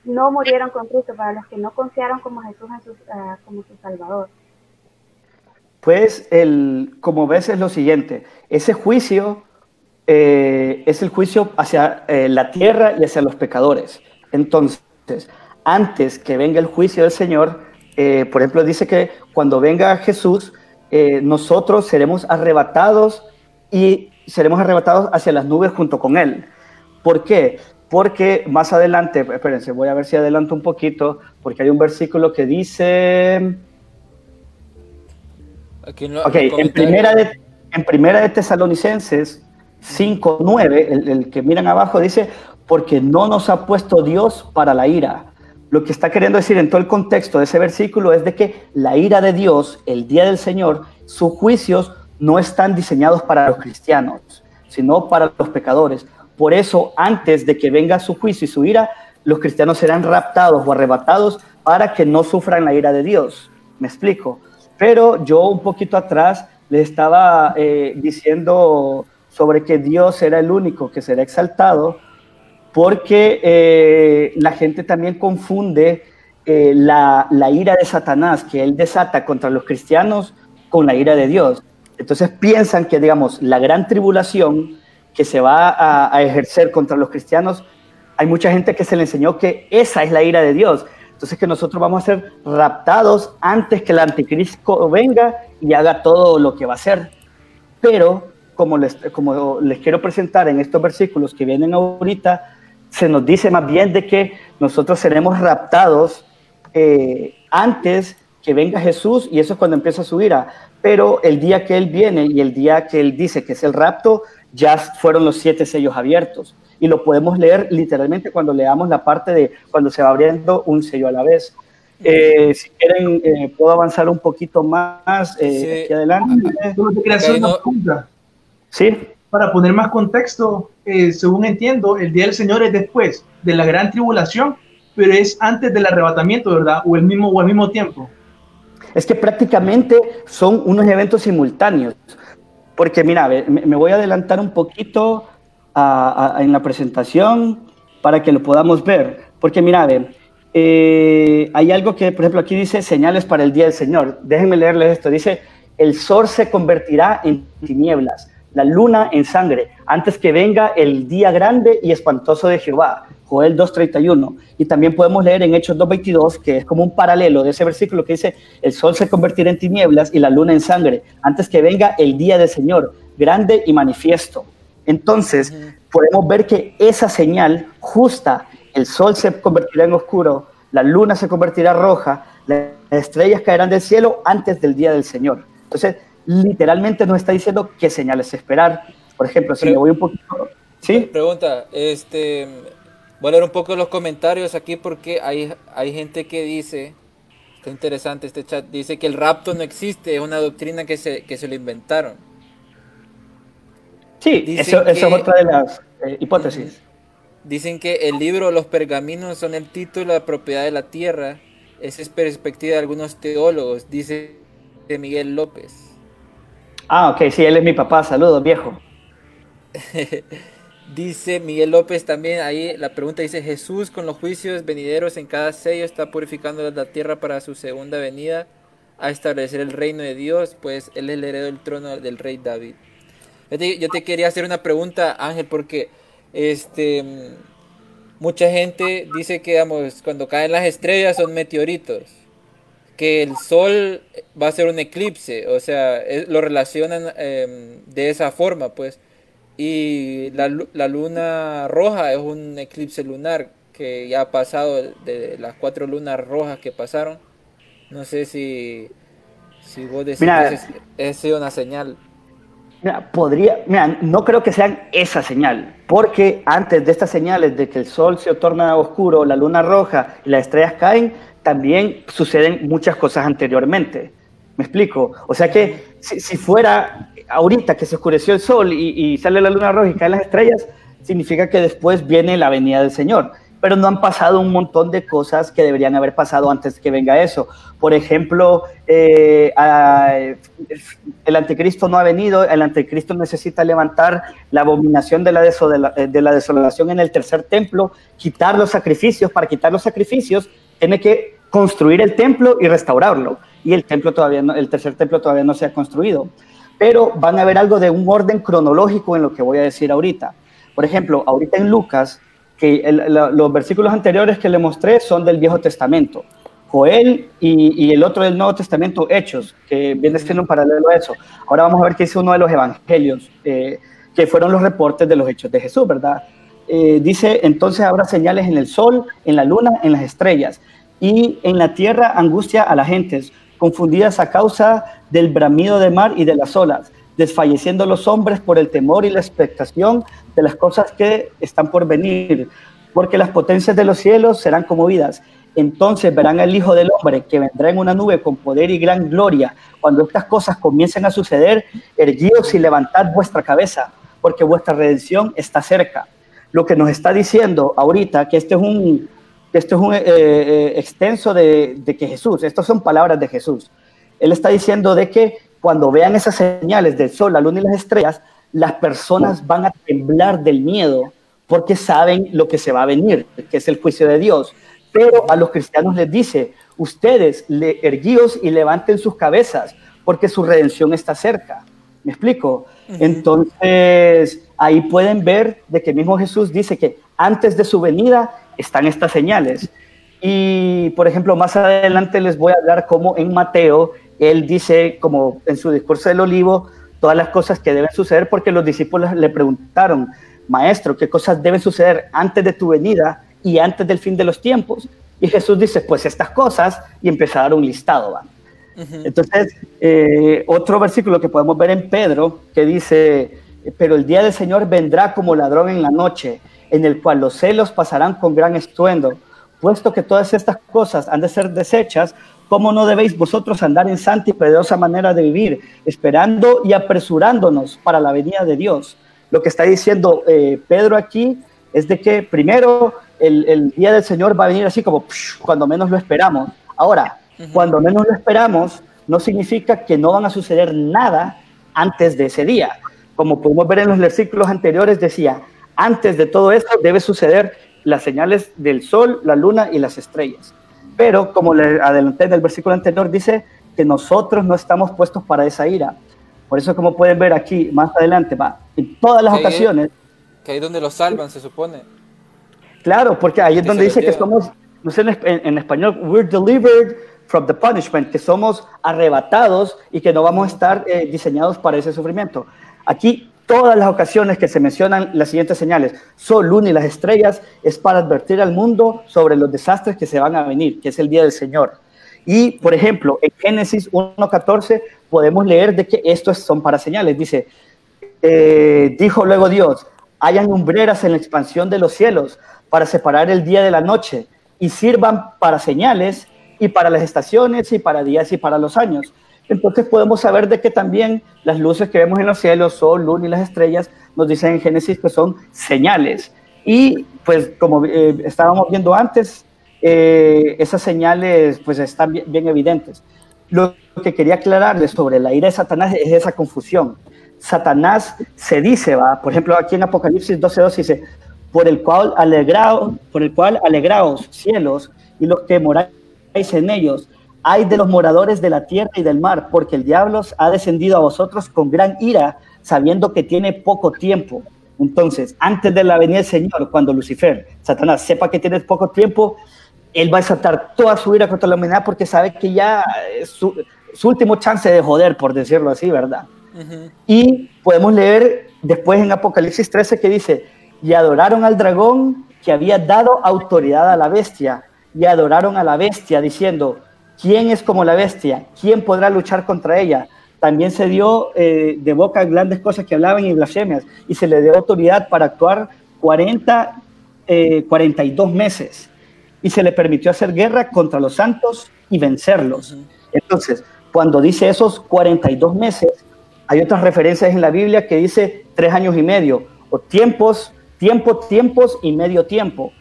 no murieron con Cristo, para los que no confiaron como Jesús su- ah, como su Salvador? Pues, el, como ves, es lo siguiente. Ese juicio eh, es el juicio hacia eh, la tierra y hacia los pecadores. Entonces, antes que venga el juicio del Señor, eh, por ejemplo, dice que cuando venga Jesús, nosotros seremos arrebatados y seremos arrebatados hacia las nubes junto con Él. ¿Por qué? Porque más adelante, espérense, voy a ver si adelanto un poquito, porque hay un versículo que dice... Aquí Ok, en primera de, en primera de Tesalonicenses 5, 9, el, el que miran abajo dice, porque no nos ha puesto Dios para la ira. Lo que está queriendo decir en todo el contexto de ese versículo es de que la ira de Dios, el día del Señor, sus juicios no están diseñados para los cristianos, sino para los pecadores. Por eso, antes de que venga su juicio y su ira, los cristianos serán raptados o arrebatados para que no sufran la ira de Dios. ¿Me explico? Pero yo un poquito atrás les estaba eh, diciendo sobre que Dios era el único que será exaltado, porque eh, la gente también confunde eh, la, la ira de Satanás que él desata contra los cristianos con la ira de Dios. Entonces piensan que, digamos, la gran tribulación que se va a, ejercer contra los cristianos, hay mucha gente que se le enseñó que esa es la ira de Dios. Entonces que nosotros vamos a ser raptados antes que el anticristo venga y haga todo lo que va a hacer. Pero como les, como les quiero presentar en estos versículos que vienen ahorita, se nos dice más bien de que nosotros seremos raptados eh, antes que venga Jesús y eso es cuando empieza su ira. Pero el día que Él viene y el día que Él dice que es el rapto, ya fueron los siete sellos abiertos. Y lo podemos leer literalmente cuando leamos la parte de cuando se va abriendo un sello a la vez. Eh, si quieren, eh, puedo avanzar un poquito más eh, Sí. aquí adelante. Solo te quería hacer Ok, una no. pregunta. Sí, Para poner más contexto, eh, según entiendo, el día del Señor es después de la gran tribulación, pero es antes del arrebatamiento, ¿verdad? O el mismo, o al mismo tiempo. Es que prácticamente son unos eventos simultáneos. Porque mira, me, voy a adelantar un poquito en la presentación para que lo podamos ver. Porque mira, eh, hay algo que, por ejemplo, aquí dice señales para el día del Señor. Déjenme leerles esto. Dice, el sol se convertirá en tinieblas, la luna en sangre, antes que venga el día grande y espantoso de Jehová. Joel 2.31. Y también podemos leer en Hechos 2.22, que es como un paralelo de ese versículo que dice, el sol se convertirá en tinieblas y la luna en sangre, antes que venga el día del Señor, grande y manifiesto. Entonces, podemos ver que esa señal justa, el sol se convertirá en oscuro, la luna se convertirá roja, las estrellas caerán del cielo antes del día del Señor. Entonces, literalmente nos está diciendo qué señales esperar. Por ejemplo, si me voy un poquito... ¿Sí? Pregunta, este, voy a leer un poco los comentarios aquí porque hay, hay gente que dice, está interesante este chat, dice que el rapto no existe, es una doctrina que se, que se lo inventaron. Sí, eso, eso es otra de las eh, hipótesis. dicen que el libro Los Pergaminos son el título de la propiedad de la tierra. Esa es perspectiva de algunos teólogos, dice de Miguel López. Ah, ok, sí, él es mi papá, saludos, viejo. dice Miguel López también, ahí la pregunta dice, Jesús con los juicios venideros en cada sello está purificando la tierra para su segunda venida a establecer el reino de Dios, pues él es el heredero del trono del rey David. Yo te, quería hacer una pregunta, Ángel, porque este mucha gente dice que cuando caen las estrellas son meteoritos, que el sol va a ser un eclipse, o sea, lo relacionan em, de esa forma, pues. Y la, la, luna roja es un eclipse lunar que ya ha pasado de las cuatro lunas rojas que pasaron. No sé si, si vos decís que es, una señal. Mira, podría, mira, no creo que sean esa señal, porque antes de estas señales de que el sol se torna oscuro, la luna roja y las estrellas caen, también suceden muchas cosas anteriormente. ¿Me explico? O sea que si, fuera ahorita que se oscureció el sol y, sale la luna roja y caen las estrellas, significa que después viene la venida del Señor pero no han pasado un montón de cosas que deberían haber pasado antes que venga eso. Por ejemplo, eh, el anticristo no ha venido, el anticristo necesita levantar la abominación eh, de la desolación en el tercer templo, quitar los sacrificios, para quitar los sacrificios tiene que construir el templo y restaurarlo. Y el templo todavía no, el tercer templo todavía no se ha construido. Pero van a ver algo de un orden cronológico en lo que voy a decir ahorita. Por ejemplo, ahorita en Lucas que los versículos anteriores que le mostré son del Viejo Testamento. Joel y, el otro del Nuevo Testamento, Hechos, que viene siendo un paralelo a eso. Ahora vamos a ver qué dice uno de los evangelios, eh, que fueron los reportes de los hechos de Jesús, ¿verdad? Eh, dice, entonces habrá señales en el sol, en la luna, en las estrellas, y en la tierra angustia a las gentes, confundidas a causa del bramido de mar y de las olas desfalleciendo los hombres por el temor y la expectación de las cosas que están por venir, porque las potencias de los cielos serán conmovidas. Entonces verán al Hijo del Hombre que vendrá en una nube con poder y gran gloria. Cuando estas cosas comiencen a suceder, erguíos y levantad vuestra cabeza, porque vuestra redención está cerca. Lo que nos está diciendo ahorita, que este es un, este es un eh, eh, extenso de, de que Jesús, estas son palabras de Jesús. Él está diciendo de que cuando vean esas señales del sol, la luna y las estrellas, las personas van a temblar del miedo porque saben lo que se va a venir, que es el juicio de Dios. Pero a los cristianos les dice, ustedes le erguíos y levanten sus cabezas porque su redención está cerca. ¿Me explico? Entonces, ahí pueden ver de que mismo Jesús dice que antes de su venida están estas señales. Y, por ejemplo, más adelante les voy a hablar cómo en Mateo él dice, como en su discurso del olivo, todas las cosas que deben suceder porque los discípulos le preguntaron, maestro, ¿qué cosas deben suceder antes de tu venida y antes del fin de los tiempos? Y Jesús dice, pues estas cosas, y un listado. Entonces, eh, otro versículo que podemos ver en Pedro, que dice, pero el día del Señor vendrá como ladrón en la noche, en el cual los celos pasarán con gran estruendo, puesto que todas estas cosas han de ser desechas, ¿Cómo no debéis vosotros andar en santa y preciosa manera de vivir, esperando y apresurándonos para la venida de Dios? Lo que está diciendo eh, Pedro aquí es de que primero el, día del Señor va a venir así como cuando menos lo esperamos. Ahora, cuando menos lo esperamos, no significa que no van a suceder nada antes de ese día. Como podemos ver en los versículos anteriores, decía, antes de todo esto debe suceder las señales del sol, la luna y las estrellas. Pero como le adelanté en el versículo anterior, dice que nosotros no estamos puestos para esa ira. Por eso, como pueden ver aquí más adelante, va, en todas las ocasiones. que ahí es donde lo salvan, se supone. Claro, porque ahí es donde dice que somos, no sé en, español, we're delivered from the punishment, que somos arrebatados y que no vamos a estar eh, diseñados para ese sufrimiento. Aquí todas las ocasiones que se mencionan las siguientes señales, Sol, Luna y las estrellas, es para advertir al mundo sobre los desastres que se van a venir, que es el día del Señor. Y, por ejemplo, en Génesis 1.14 podemos leer de que estos son para señales. Dice, eh, dijo luego Dios, hayan umbreras en la expansión de los cielos para separar el día de la noche y sirvan para señales y para las estaciones y para días y para los años entonces podemos saber de que también las luces que vemos en los cielos, sol, luna y las estrellas, nos dicen en Génesis que son señales. Y pues como eh, estábamos viendo antes, eh, esas señales pues están bien, bien, evidentes. Lo que quería aclararles sobre la ira de Satanás es esa confusión. Satanás se dice, va, por ejemplo, aquí en Apocalipsis 12.2 dice, por el cual alegraos, por el cual alegraos cielos y los que moráis en ellos, hay de los moradores de la tierra y del mar, porque el diablo ha descendido a vosotros con gran ira, sabiendo que tiene poco tiempo. Entonces, antes de la venida del Señor, cuando Lucifer, Satanás, sepa que tiene poco tiempo, él va a desatar toda su ira contra la humanidad porque sabe que ya es su, su último chance de joder, por decirlo así, ¿verdad? Uh -huh. Y podemos leer después en Apocalipsis 13 que dice, y adoraron al dragón que había dado autoridad a la bestia, y adoraron a la bestia diciendo, ¿quién es como la bestia? ¿Quién podrá luchar contra ella? También se dio eh, de boca grandes cosas que hablaban y blasfemias, y se le dio autoridad para actuar 40, eh, 42 meses, y se le permitió hacer guerra contra los santos y vencerlos. Entonces, cuando dice esos 42 meses, hay otras referencias en la Biblia que dice tres años y medio, o tiempos, tiempo, tiempos y medio tiempo.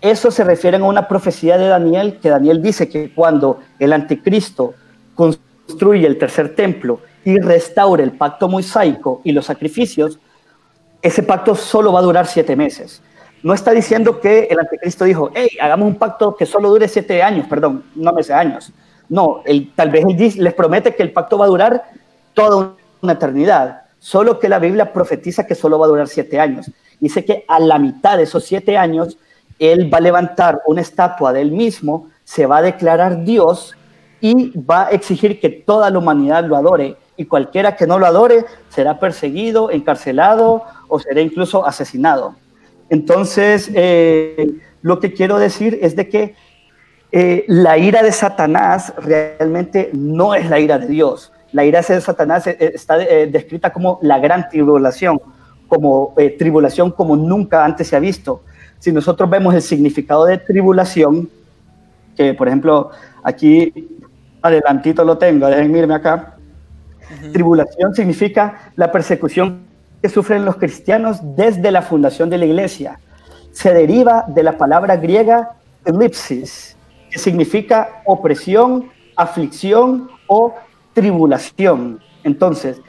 Eso se refiere a una profecía de Daniel, que Daniel dice que cuando el anticristo construye el tercer templo y restaure el pacto mosaico y los sacrificios, ese pacto solo va a durar siete meses. No está diciendo que el anticristo dijo, hey, hagamos un pacto que solo dure siete años, perdón, no meses, años. No, él, tal vez él les promete que el pacto va a durar toda una eternidad, solo que la Biblia profetiza que solo va a durar siete años. Dice que a la mitad de esos siete años, él va a levantar una estatua de él mismo, se va a declarar Dios y va a exigir que toda la humanidad lo adore. Y cualquiera que no lo adore será perseguido, encarcelado o será incluso asesinado. Entonces, eh, lo que quiero decir es de que eh, la ira de Satanás realmente no es la ira de Dios. La ira de Satanás eh, está eh, descrita como la gran tribulación, como tribulación como nunca antes se ha visto. Si nosotros vemos el significado de tribulación, que por ejemplo aquí adelantito lo tengo, déjenme irme acá. Uh -huh. Tribulación significa la persecución que sufren los cristianos desde la fundación de la iglesia. Se deriva de la palabra griega elipsis, que significa opresión, aflicción o tribulación. Entonces,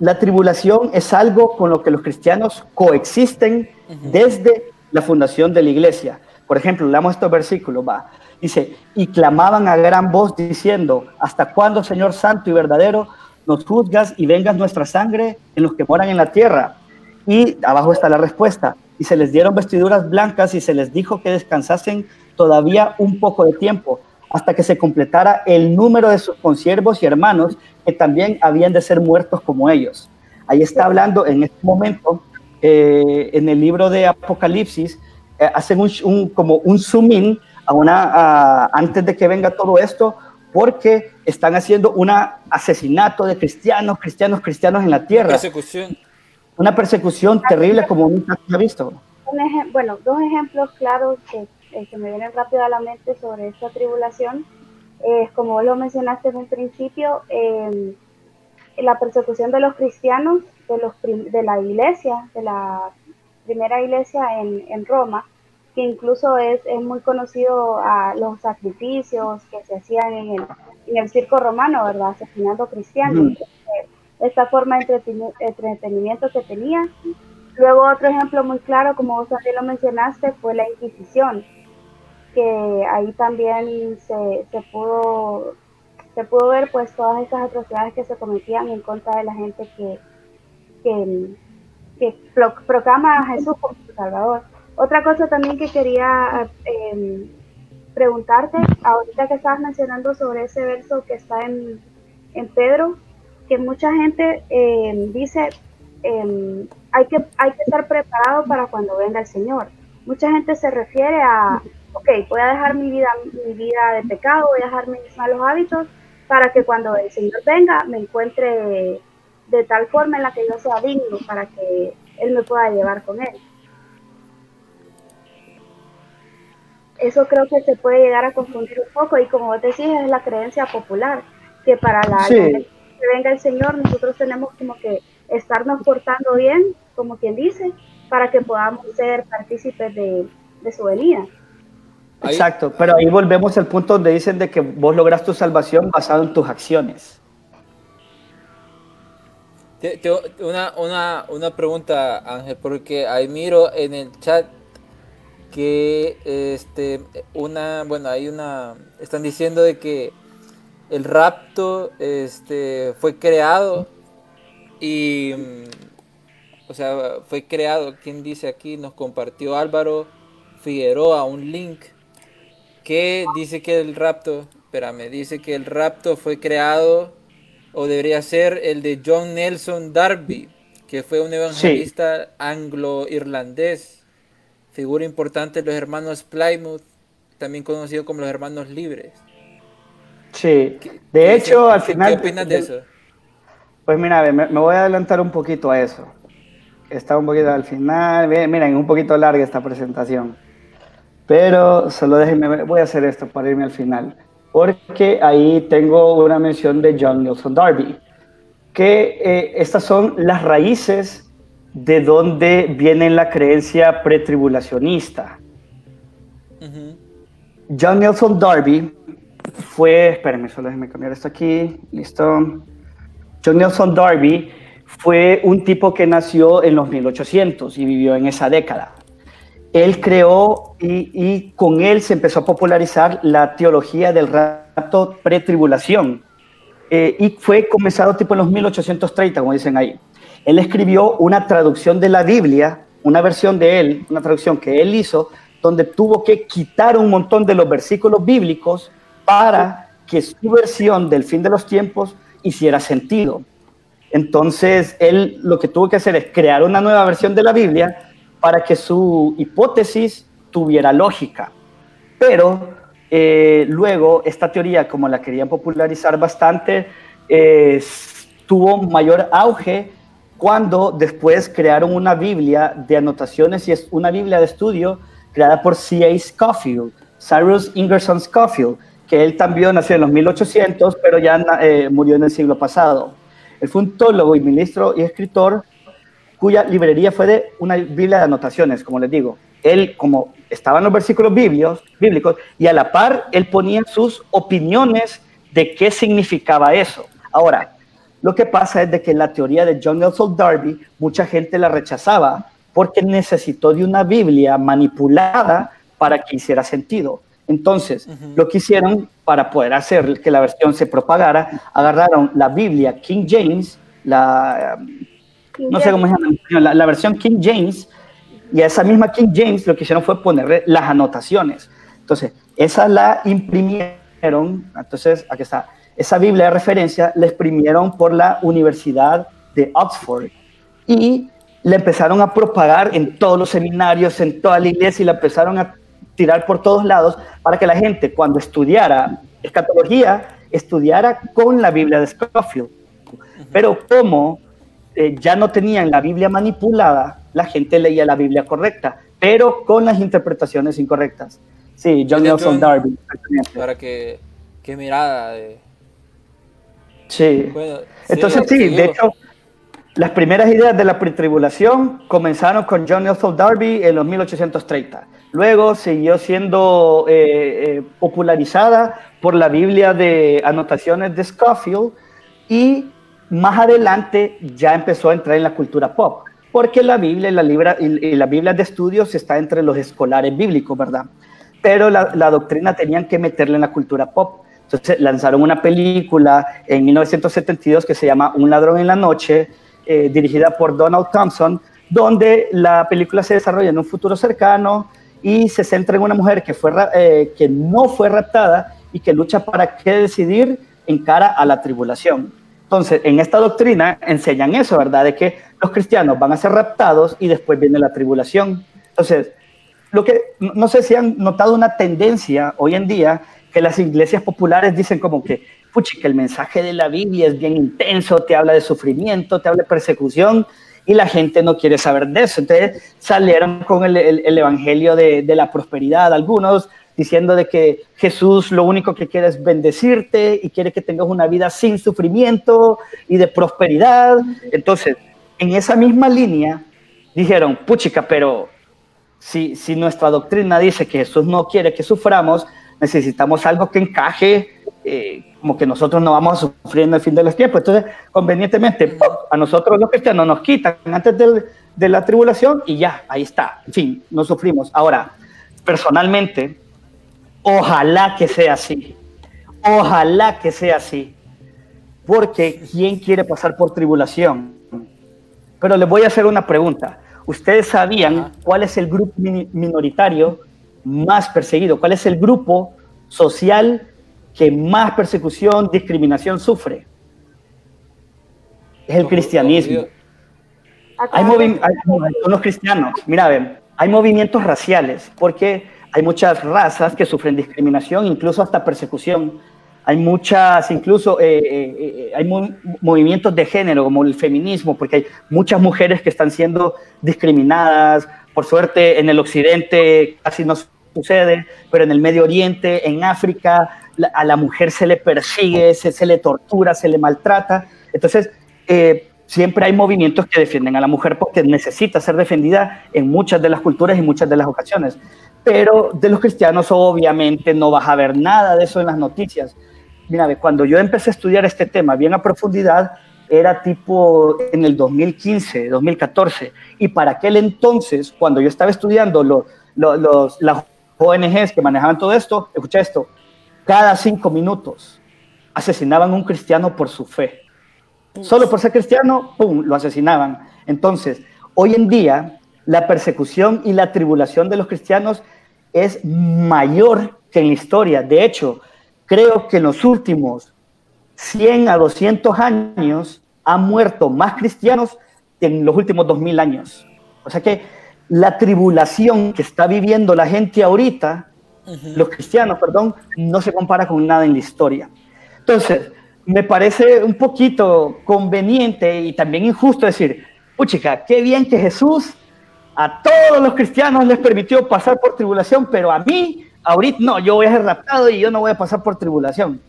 la tribulación es algo con lo que los cristianos coexisten uh -huh. desde la fundación de la iglesia. Por ejemplo, leamos estos versículos, va. Dice, y clamaban a gran voz diciendo, ¿hasta cuándo, Señor Santo y verdadero, nos juzgas y vengas nuestra sangre en los que moran en la tierra? Y abajo está la respuesta. Y se les dieron vestiduras blancas y se les dijo que descansasen todavía un poco de tiempo, hasta que se completara el número de sus consiervos y hermanos que también habían de ser muertos como ellos. Ahí está hablando en este momento, eh, en el libro de Apocalipsis, eh, hacen un, un, como un zoom in a una, a, antes de que venga todo esto, porque están haciendo un asesinato de cristianos, cristianos, cristianos en la tierra. Persecución. Una persecución terrible como nunca se ha visto. Un bueno, dos ejemplos claros que, eh, que, me vienen rápido a la mente sobre esta tribulación. Eh, como vos lo mencionaste en un principio, eh, la persecución de los cristianos, de, los de la iglesia, de la primera iglesia en, en Roma, que incluso es, es, muy conocido a los sacrificios que se hacían en el, en el circo romano, ¿verdad? Asesinando cristianos. Mm. Esta forma de entretenimiento que tenía. Luego otro ejemplo muy claro, como vos también lo mencionaste, fue la Inquisición, que ahí también se, se pudo se pudo ver pues todas estas atrocidades que se cometían en contra de la gente que, que, proclama a Jesús como su Salvador. Otra cosa también que quería eh, preguntarte, ahorita que estabas mencionando sobre ese verso que está en, en Pedro, que mucha gente eh, dice, eh, hay, que, hay que estar preparado para cuando venga el Señor. Mucha gente se refiere a, ok, voy a dejar mi vida, mi vida de pecado, voy a dejar mis malos hábitos, para que cuando el Señor venga me encuentre de tal forma en la que yo sea digno, para que Él me pueda llevar con Él. eso creo que se puede llegar a confundir un poco y como vos decís es la creencia popular que para la sí. que venga el Señor nosotros tenemos como que estarnos portando bien como quien dice para que podamos ser partícipes de, de su venida. Exacto, pero ahí volvemos al punto donde dicen de que vos logras tu salvación basado en tus acciones. Una, una, una pregunta, Ángel, porque ahí miro en el chat que este una bueno hay una están diciendo de que el rapto este fue creado y mm, o sea fue creado. Quién dice aquí nos compartió Álvaro Figueroa un link que dice que el rapto espérame dice que el rapto fue creado o debería ser el de John Nelson Darby que fue un evangelista anglo-irlandés figura importante de los hermanos Plymouth, también conocido como los hermanos libres. Sí, ¿Qué- de hecho, al final... ¿Qué opinas de eso? Pues mira, me, me voy a adelantar un poquito a eso. Está un poquito al final. Miren, un poquito larga esta presentación. Pero solo déjenme, ver, voy a hacer esto para irme al final. Porque ahí tengo una mención de John Nelson Darby. Que eh, estas son las raíces de donde viene la creencia pretribulacionista. John Nelson Darby fue, espérenme, solo déjenme cambiar esto aquí, listo. John Nelson Darby fue un tipo que nació en los 1800 y vivió en esa década. Él creó y, con él se empezó a popularizar la teología del rapto pretribulación. Eh, y fue comenzado tipo en los 1830, como dicen ahí. Él escribió una traducción de la Biblia, una versión de él, una traducción que él hizo, donde tuvo que quitar un montón de los versículos bíblicos para que su versión del fin de los tiempos hiciera sentido. Entonces, él lo que tuvo que hacer es crear una nueva versión de la Biblia para que su hipótesis tuviera lógica. Pero eh, luego esta teoría, como la querían popularizar bastante, tuvo mayor auge cuando después crearon una Biblia de anotaciones y es una Biblia de estudio creada por C.A. Scofield, Cyrus Ingerson Scofield, que él también nació en los 1800, pero ya eh, murió en el siglo pasado. Él fue un teólogo y ministro y escritor cuya librería fue de una Biblia de anotaciones, como les digo. Él, como estaban los versículos bíblicos, bíblicos, y a la par, él ponía sus opiniones de qué significaba eso. Ahora, lo que pasa es de que la teoría de John Nelson Darby, mucha gente la rechazaba porque necesitó de una Biblia manipulada para que hiciera sentido. Entonces, uh -huh. lo que hicieron para poder hacer que la versión se propagara, agarraron la Biblia King James, la, no sé cómo se llama, la, versión King James, y a esa misma King James lo que hicieron fue ponerle las anotaciones. Entonces, esa la imprimieron, entonces, aquí está, esa Biblia de referencia la imprimieron por la Universidad de Oxford y la empezaron a propagar en todos los seminarios, en toda la iglesia y la empezaron a tirar por todos lados para que la gente cuando estudiara escatología estudiara con la Biblia de Scofield. Pero como eh, ya no tenían la Biblia manipulada, la gente leía la Biblia correcta, pero con las interpretaciones incorrectas. Sí, John Nelson Darby. Para que, qué mirada de... Sí. Bueno, Entonces sí, sí de hecho, las primeras ideas de la pretribulación comenzaron con John Nelson Darby en los 1830. Luego siguió siendo eh, eh, popularizada por la Biblia de anotaciones de Scofield y más adelante ya empezó a entrar en la cultura pop, porque la Biblia y la, libra, y, Biblia de estudios está entre los escolares bíblicos, ¿verdad? Pero la, la doctrina tenían que meterla en la cultura pop. Entonces lanzaron una película en 1972 que se llama Un ladrón en la noche, eh, dirigida por Donald Thompson, donde la película se desarrolla en un futuro cercano y se centra en una mujer que, fue, eh, que no fue raptada y que lucha para qué decidir en cara a la tribulación. Entonces, en esta doctrina enseñan eso, ¿verdad? De que los cristianos van a ser raptados y después viene la tribulación. Entonces, lo que no sé si han notado una tendencia hoy en día que las iglesias populares dicen como que, puchi, que el mensaje de la Biblia es bien intenso, te habla de sufrimiento, te habla de persecución, y la gente no quiere saber de eso. Entonces salieron con el, el, el evangelio de, de, la prosperidad, algunos diciendo de que Jesús lo único que quiere es bendecirte y quiere que tengas una vida sin sufrimiento y de prosperidad. Entonces, en esa misma línea, dijeron, puchica, pero si, si nuestra doctrina dice que Jesús no quiere que suframos, necesitamos algo que encaje, eh, como que nosotros no vamos a sufrir en el fin de los tiempos. Entonces, convenientemente, a nosotros los cristianos nos quitan antes de la tribulación y ya, ahí está. En fin, no sufrimos. Ahora, personalmente, ojalá que sea así. Ojalá que sea así. Porque ¿quién quiere pasar por tribulación? Pero les voy a hacer una pregunta. ¿Ustedes sabían cuál es el grupo minoritario más perseguido? ¿Cuál es el grupo social que más persecución, discriminación sufre? Es el cristianismo. Hay, son los cristianos. Mira, ven, hay movimientos raciales porque hay muchas razas que sufren discriminación, incluso hasta persecución. Hay muchas, incluso eh, eh, eh, hay movimientos de género como el feminismo, porque hay muchas mujeres que están siendo discriminadas. Por suerte, en el occidente casi no sucede, pero en el Medio Oriente, en África, a la mujer se le persigue, se, se le tortura, se le maltrata. Entonces, siempre hay movimientos que defienden a la mujer porque necesita ser defendida en muchas de las culturas y muchas de las ocasiones. Pero de los cristianos obviamente no vas a ver nada de eso en las noticias mira, cuando yo empecé a estudiar este tema bien a profundidad, era tipo en el 2015, 2014. Y para aquel entonces, cuando yo estaba estudiando los, las ONGs que manejaban todo esto, escucha esto, cada cinco minutos asesinaban a un cristiano por su fe. Solo por ser cristiano, ¡pum!, lo asesinaban. Entonces, hoy en día, la persecución y la tribulación de los cristianos es mayor que en la historia. De hecho, creo que en los últimos 100 a 200 años han muerto más cristianos que en los últimos 2000 años. O sea que la tribulación que está viviendo la gente ahorita, los cristianos, perdón, no se compara con nada en la historia. Entonces, me parece un poquito conveniente y también injusto decir, puchica, qué bien que Jesús a todos los cristianos les permitió pasar por tribulación, pero a mí ahorita no, yo voy a ser raptado y yo no voy a pasar por tribulación.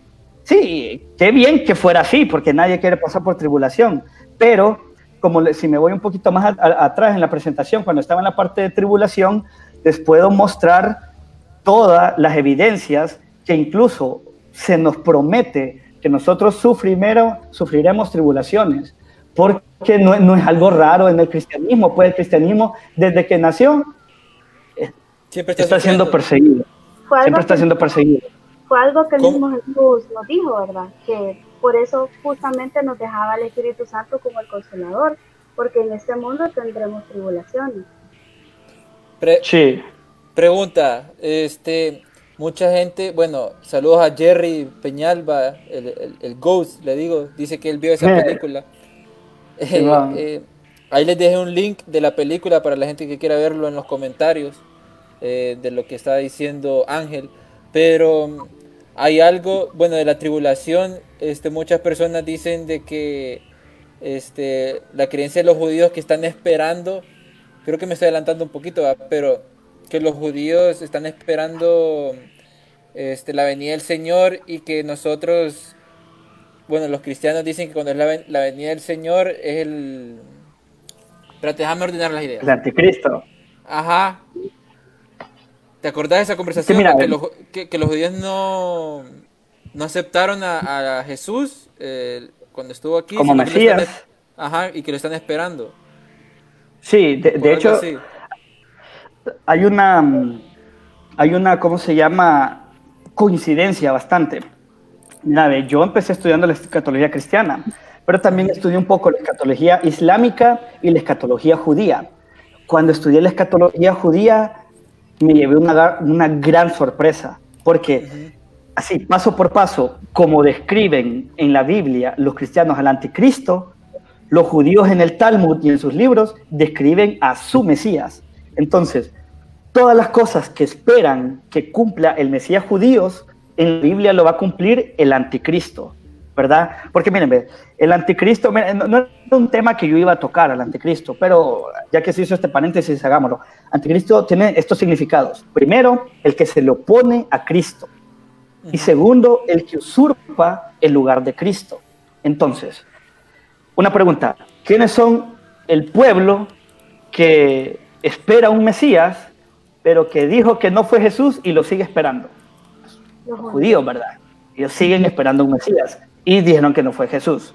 Sí, qué bien que fuera así, porque nadie quiere pasar por tribulación, pero como si me voy un poquito más atrás en la presentación, cuando estaba en la parte de tribulación, les puedo mostrar todas las evidencias que incluso se nos promete que nosotros sufrimero, sufriremos tribulaciones, porque no, no, es algo raro en el cristianismo, pues el cristianismo desde que nació Siempre está siendo perseguido Siempre está siendo perseguido. Fue algo que el mismo Jesús nos dijo, ¿verdad? Que por eso justamente nos dejaba el Espíritu Santo como el consolador, porque en este mundo tendremos tribulaciones. sí. Pregunta, este, mucha gente, bueno, saludos a Jerry Peñalba, el, Ghost, le digo, dice que él vio esa película. Eh, eh, ahí les dejé un link de la película para la gente que quiera verlo en los comentarios. Eh, de lo que está diciendo Ángel, pero hay algo, bueno, de la tribulación, este, muchas personas dicen de que este, la creencia de los judíos que están esperando, creo que me estoy adelantando un poquito, pero que los judíos están esperando este, la venida del Señor y que nosotros, bueno, los cristianos dicen que cuando es la, la venida del Señor es el... Pero déjame ordenar las ideas. El anticristo. Ajá, ¿Te acordás de esa conversación? que, los, que, los, judíos no, no aceptaron a, Jesús eh, cuando estuvo aquí. Como Mesías. ajá, y que lo están esperando. Sí, de, hecho, hay una, hay una, ¿cómo se llama? Coincidencia bastante. Mira, yo empecé estudiando la escatología cristiana, pero también estudié un poco la escatología islámica y la escatología judía. Cuando estudié la escatología judía, me llevé una, una gran sorpresa, porque así, paso por paso, como describen en la Biblia los cristianos al anticristo, los judíos en el Talmud y en sus libros describen a su Mesías. Entonces, todas las cosas que esperan que cumpla el Mesías judíos, en la Biblia lo va a cumplir el anticristo. ¿verdad? Porque miren, el anticristo, no, es un tema que yo iba a tocar al anticristo, pero ya que se hizo este paréntesis, hagámoslo. Anticristo tiene estos significados. Primero, el que se le opone a Cristo. Y segundo, el que usurpa el lugar de Cristo. Entonces, una pregunta, ¿quiénes son el pueblo que espera un Mesías, pero que dijo que no fue Jesús y lo sigue esperando. Los judíos, ¿verdad? Ellos siguen esperando un Mesías y dijeron que no fue Jesús.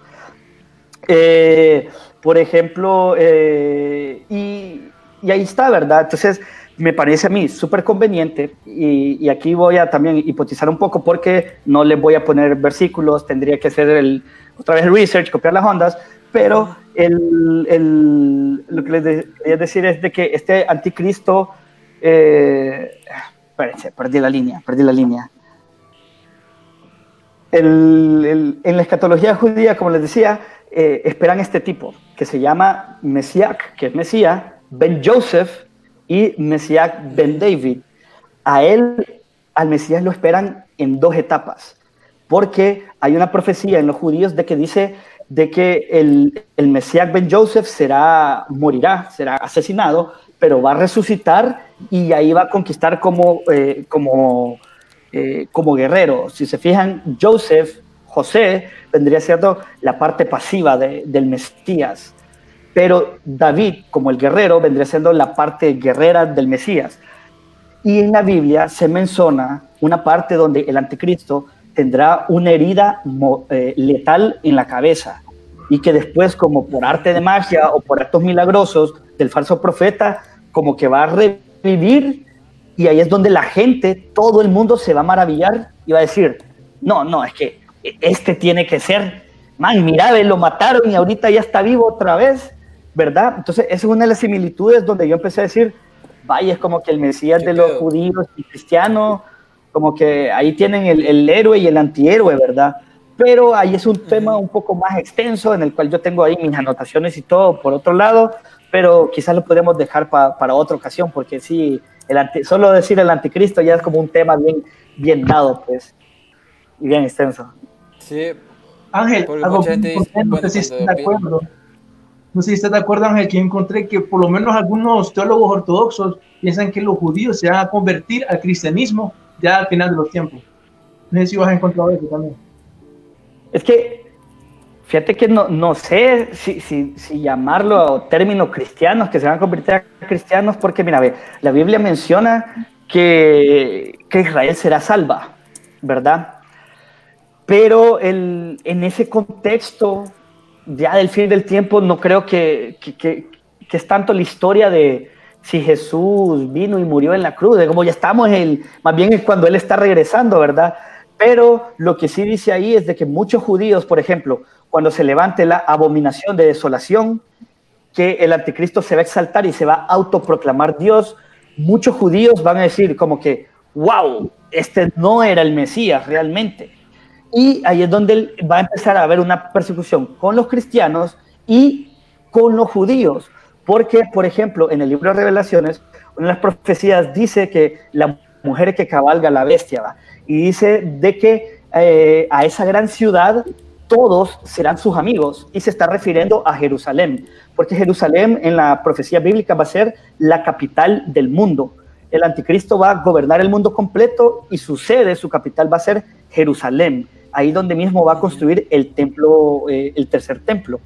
Eh, por ejemplo, eh, y, y, ahí está, ¿verdad? Entonces, me parece a mí súper conveniente y, y, aquí voy a también hipotizar un poco porque no le voy a poner versículos, tendría que hacer el, otra vez el research, copiar las ondas, pero el, el, lo que les quería decir es de que este anticristo, eh, espérense, perdí la línea, perdí la línea. En la escatología judía, como les decía, eh, esperan este tipo, que se llama Mesías, que es Mesías, Ben Joseph y Mesías Ben David. A él, al Mesías lo esperan en dos etapas, porque hay una profecía en los judíos de que dice de que el, el Mesías Ben Joseph será, morirá, será asesinado, pero va a resucitar y ahí va a conquistar como, eh, como, eh, como guerrero. Si se fijan, Joseph, José, vendría siendo la parte pasiva de, del Mesías, pero David, como el guerrero, vendría siendo la parte guerrera del Mesías. Y en la Biblia se menciona una parte donde el anticristo tendrá una herida eh, letal en la cabeza y que después, como por arte de magia o por actos milagrosos del falso profeta, como que va a revivir y ahí es donde la gente, todo el mundo se va a maravillar y va a decir, no, no, es que este tiene que ser, man, mira, lo mataron y ahorita ya está vivo otra vez, ¿verdad? Entonces, esa es una de las similitudes donde yo empecé a decir, vaya, es como que el Mesías de los judíos y cristianos, como que ahí tienen el, el héroe y el antihéroe, ¿verdad? Pero ahí es un tema un poco más extenso en el cual yo tengo ahí mis anotaciones y todo por otro lado, pero quizás lo podemos dejar para otra ocasión, porque sí, el solo decir el anticristo ya es como un tema bien, bien dado, pues, y bien extenso. Sí. Ángel, algo no sé si estás de acuerdo. No sé si estás de acuerdo, Ángel, que encontré que por lo menos algunos teólogos ortodoxos piensan que los judíos se van a convertir al cristianismo ya al final de los tiempos. No sé si vas a encontrar eso también. Es que, fíjate que no, no sé si, si, si llamarlo términos cristianos, que se van a convertir a cristianos, porque mira, la Biblia menciona que, que Israel será salva, ¿verdad? Pero el, en ese contexto, ya del fin del tiempo, no creo que, que, que, que es tanto la historia de, si Jesús vino y murió en la cruz, de como ya estamos, el, más bien es cuando Él está regresando, ¿verdad? Pero lo que sí dice ahí es de que muchos judíos, por ejemplo, cuando se levante la abominación de desolación, que el anticristo se va a exaltar y se va a autoproclamar Dios, muchos judíos van a decir como que, wow, este no era el Mesías realmente. Y ahí es donde va a empezar a haber una persecución con los cristianos y con los judíos. Porque, por ejemplo, en el libro de Revelaciones, una de las profecías dice que la mujer que cabalga la bestia va y dice de que eh, a esa gran ciudad todos serán sus amigos y se está refiriendo a Jerusalén, porque Jerusalén en la profecía bíblica va a ser la capital del mundo. El anticristo va a gobernar el mundo completo y su sede, su capital va a ser Jerusalén, ahí donde mismo va a construir el templo, eh, el tercer templo.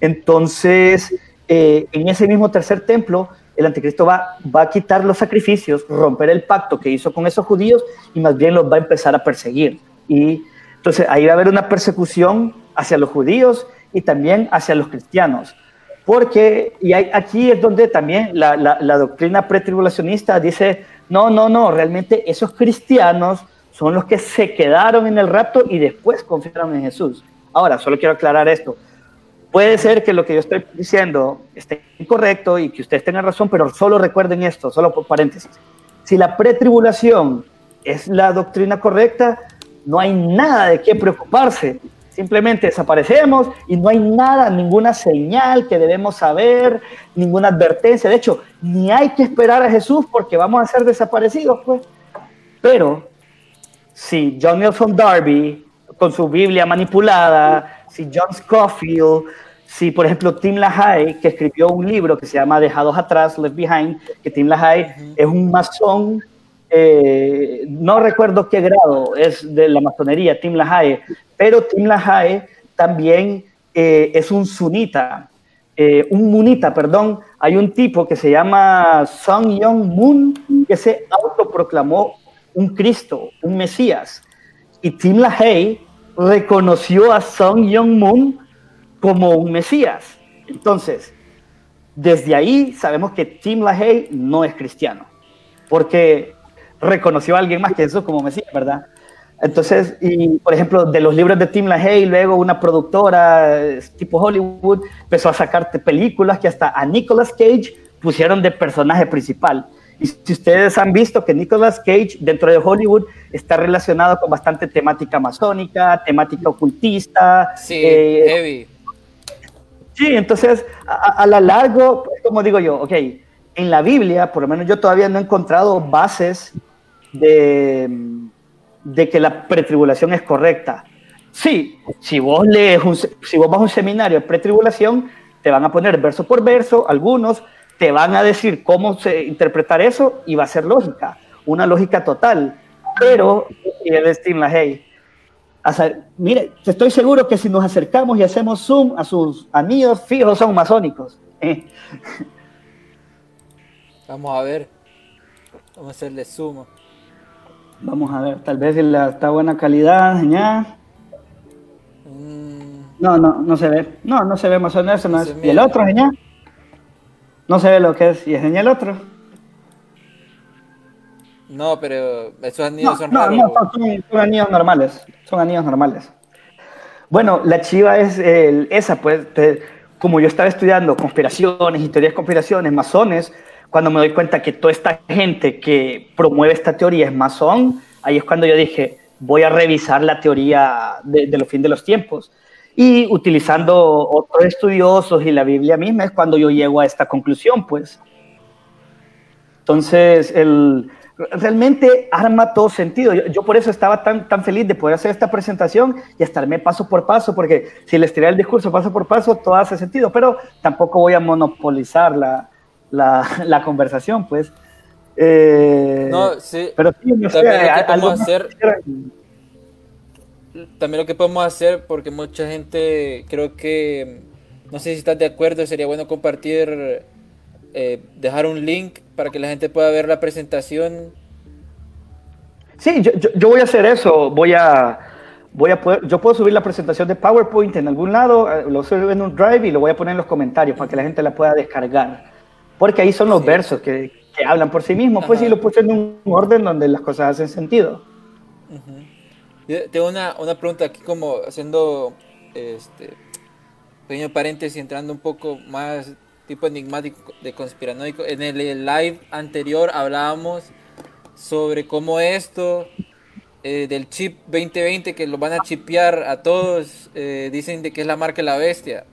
Entonces, eh, en ese mismo tercer templo el anticristo va, va a quitar los sacrificios, romper el pacto que hizo con esos judíos y más bien los va a empezar a perseguir. Y entonces ahí va a haber una persecución hacia los judíos y también hacia los cristianos. Porque, y aquí es donde también la, la, la doctrina pretribulacionista dice, no, no, no, realmente esos cristianos son los que se quedaron en el rapto y después confiaron en Jesús. Ahora, solo quiero aclarar esto. Puede ser que lo que yo estoy diciendo esté incorrecto y que ustedes tengan razón, pero solo recuerden esto, solo por paréntesis. Si la pretribulación es la doctrina correcta, no hay nada de qué preocuparse. Simplemente desaparecemos y no hay nada, ninguna señal que debemos saber, ninguna advertencia. De hecho, ni hay que esperar a Jesús porque vamos a ser desaparecidos, pues. Pero si John Nelson Darby, con su Biblia manipulada, si John Scofield, si por ejemplo Tim LaHaye, que escribió un libro que se llama Dejados Atrás, Left Behind, que Tim LaHaye es un masón, eh, no recuerdo qué grado es de la masonería, Tim LaHaye, pero Tim LaHaye también eh, es un sunita. eh, un munita, perdón, hay un tipo que se llama Song Young Moon que se autoproclamó un Cristo, un Mesías. Y Tim LaHaye reconoció a Song Young Moon como un Mesías. Entonces, desde ahí sabemos que Tim LaHaye no es cristiano, porque reconoció a alguien más que eso como Mesías, ¿verdad? Entonces, y por ejemplo, de los libros de Tim LaHaye, luego una productora tipo Hollywood empezó a sacarte películas que hasta a Nicolas Cage pusieron de personaje principal. Y si ustedes han visto que Nicolas Cage dentro de Hollywood está relacionado con bastante temática masónica, temática ocultista. Sí, eh, heavy. Sí, entonces a, a la largo, pues, como digo yo, ok, en la Biblia, por lo menos yo todavía no he encontrado bases de, de que la pretribulación es correcta. Sí, si vos lees un, si vos vas a un seminario de pretribulación, te van a poner verso por verso, algunos te van a decir cómo se, interpretar eso y va a ser lógica, una lógica total. Pero, y el Steve sea, mire, estoy seguro que si nos acercamos y hacemos zoom a sus anillos fijos son masónicos. ¿eh? Vamos a ver. Vamos a hacerle sumo. Vamos a ver, tal vez si la, está buena calidad, ya. Mm, No, no, no se ve. No, no se ve masón eso, no No es. ¿Y el otro, señor? No se ve lo que es. ¿Y es el otro? no, pero esos anillos No, son no, raros. no, son, son- son anillos normales. Son anillos normales. Bueno, la chiva es el- esa, pues, te- como yo estaba estudiando conspiraciones y teorías de conspiraciones, masones, cuando me doy cuenta que toda esta gente que promueve esta teoría es masón, ahí es cuando yo dije, voy a revisar la teoría de, de los fin de los tiempos. Y utilizando otros estudiosos y la Biblia misma es cuando yo llego a esta conclusión, pues. Entonces, el, realmente arma todo sentido. Yo, yo por eso estaba tan, tan feliz de poder hacer esta presentación y estarme paso por paso, porque si les tiré el discurso paso por paso, todo hace sentido, pero tampoco voy a monopolizar la, la, la conversación, pues. Eh, No, sí. pero sí, no sé, También lo que podemos hacer- También lo que podemos hacer, porque mucha gente creo que, no sé si estás de acuerdo, sería bueno compartir, eh, dejar un link para que la gente pueda ver la presentación. Sí, yo, yo, yo voy a hacer eso. Voy a, voy a poder, yo puedo subir la presentación de PowerPoint en algún lado, eh, lo subo en un drive y lo voy a poner en los comentarios para que la gente la pueda descargar. Porque ahí son los Sí. versos que, que hablan por sí mismos. Pues sí, lo puse en un orden donde las cosas hacen sentido. Yo Tengo una, una pregunta aquí como haciendo este pequeño paréntesis, entrando un poco más tipo enigmático de conspiranoico. En el, el live anterior hablábamos sobre cómo esto eh, del chip 2020 que lo van a chipear a todos, eh, dicen de que es la marca de la bestia.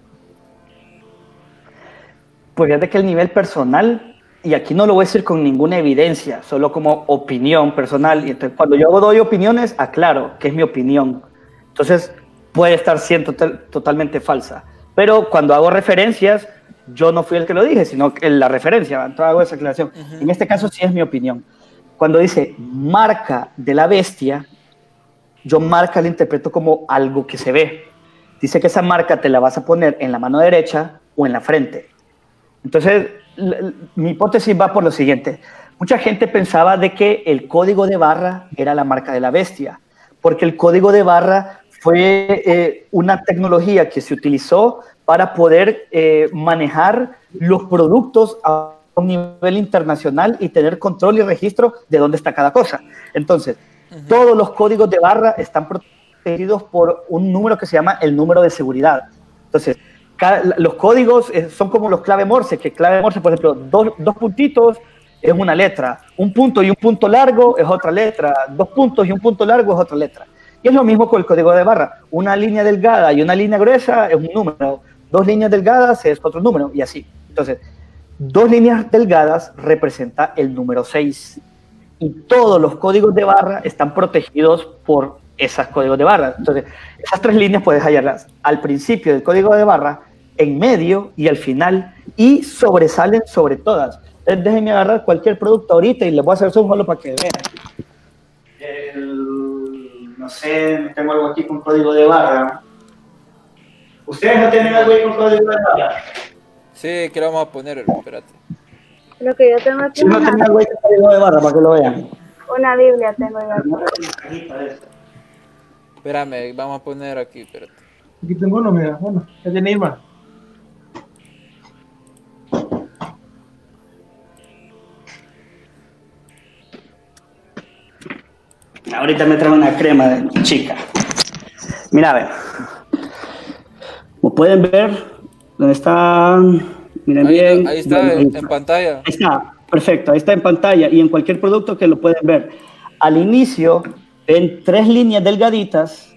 Pues fíjate que el nivel personal, y aquí no lo voy a decir con ninguna evidencia, solo como opinión personal. Y entonces, cuando yo doy opiniones, aclaro que es mi opinión. Entonces, puede estar siendo total- totalmente falsa. Pero cuando hago referencias, yo no fui el que lo dije, sino que la referencia. Entonces hago esa aclaración. En este caso, sí es mi opinión. Cuando dice marca de la bestia, yo marca la interpreto como algo que se ve. Dice que esa marca te la vas a poner en la mano derecha o en la frente. Entonces, mi hipótesis va por lo siguiente. Mucha gente pensaba de que el código de barra era la marca de la bestia, porque el código de barra fue eh, una tecnología que se utilizó para poder eh, manejar los productos a un nivel internacional y tener control y registro de dónde está cada cosa. Entonces, todos los códigos de barra están protegidos por un número que se llama el número de seguridad. Entonces, cada- los códigos eh, son como los clave Morse, que clave Morse, por ejemplo, dos, dos puntitos es una letra, un punto y un punto largo es otra letra, dos puntos y un punto largo es otra letra. Y es lo mismo con el código de barra. Una línea delgada y una línea gruesa es un número, dos líneas delgadas es otro número, y así. Entonces, dos líneas delgadas representa el número 6 y todos los códigos de barra están protegidos por esos códigos de barra. Entonces, esas tres líneas puedes hallarlas al principio del código de barra, en medio y al final, y sobresalen sobre todas. Entonces, déjenme agarrar cualquier producto ahorita y les voy a hacer zoom solo para que vean. El- no sé, tengo algo aquí con código de barra. ¿Ustedes no tienen algo ahí con código de barra? Sí, que lo vamos a poner, espérate. Lo que yo tengo aquí Si no una, algo ahí que código de barra para que lo vean. una Biblia, tengo yo. Espérame, vamos a poner aquí, espérate. Aquí tengo uno, mira. Bueno, ya tiene Irma. Ahorita me trae una crema de chica. Mira, a ver. Como pueden ver, ¿dónde está? Miren Ahí, bien. ahí está, en pantalla. Ahí está, perfecto, ahí está en pantalla y en cualquier producto que lo pueden ver. Al inicio ven tres líneas delgaditas,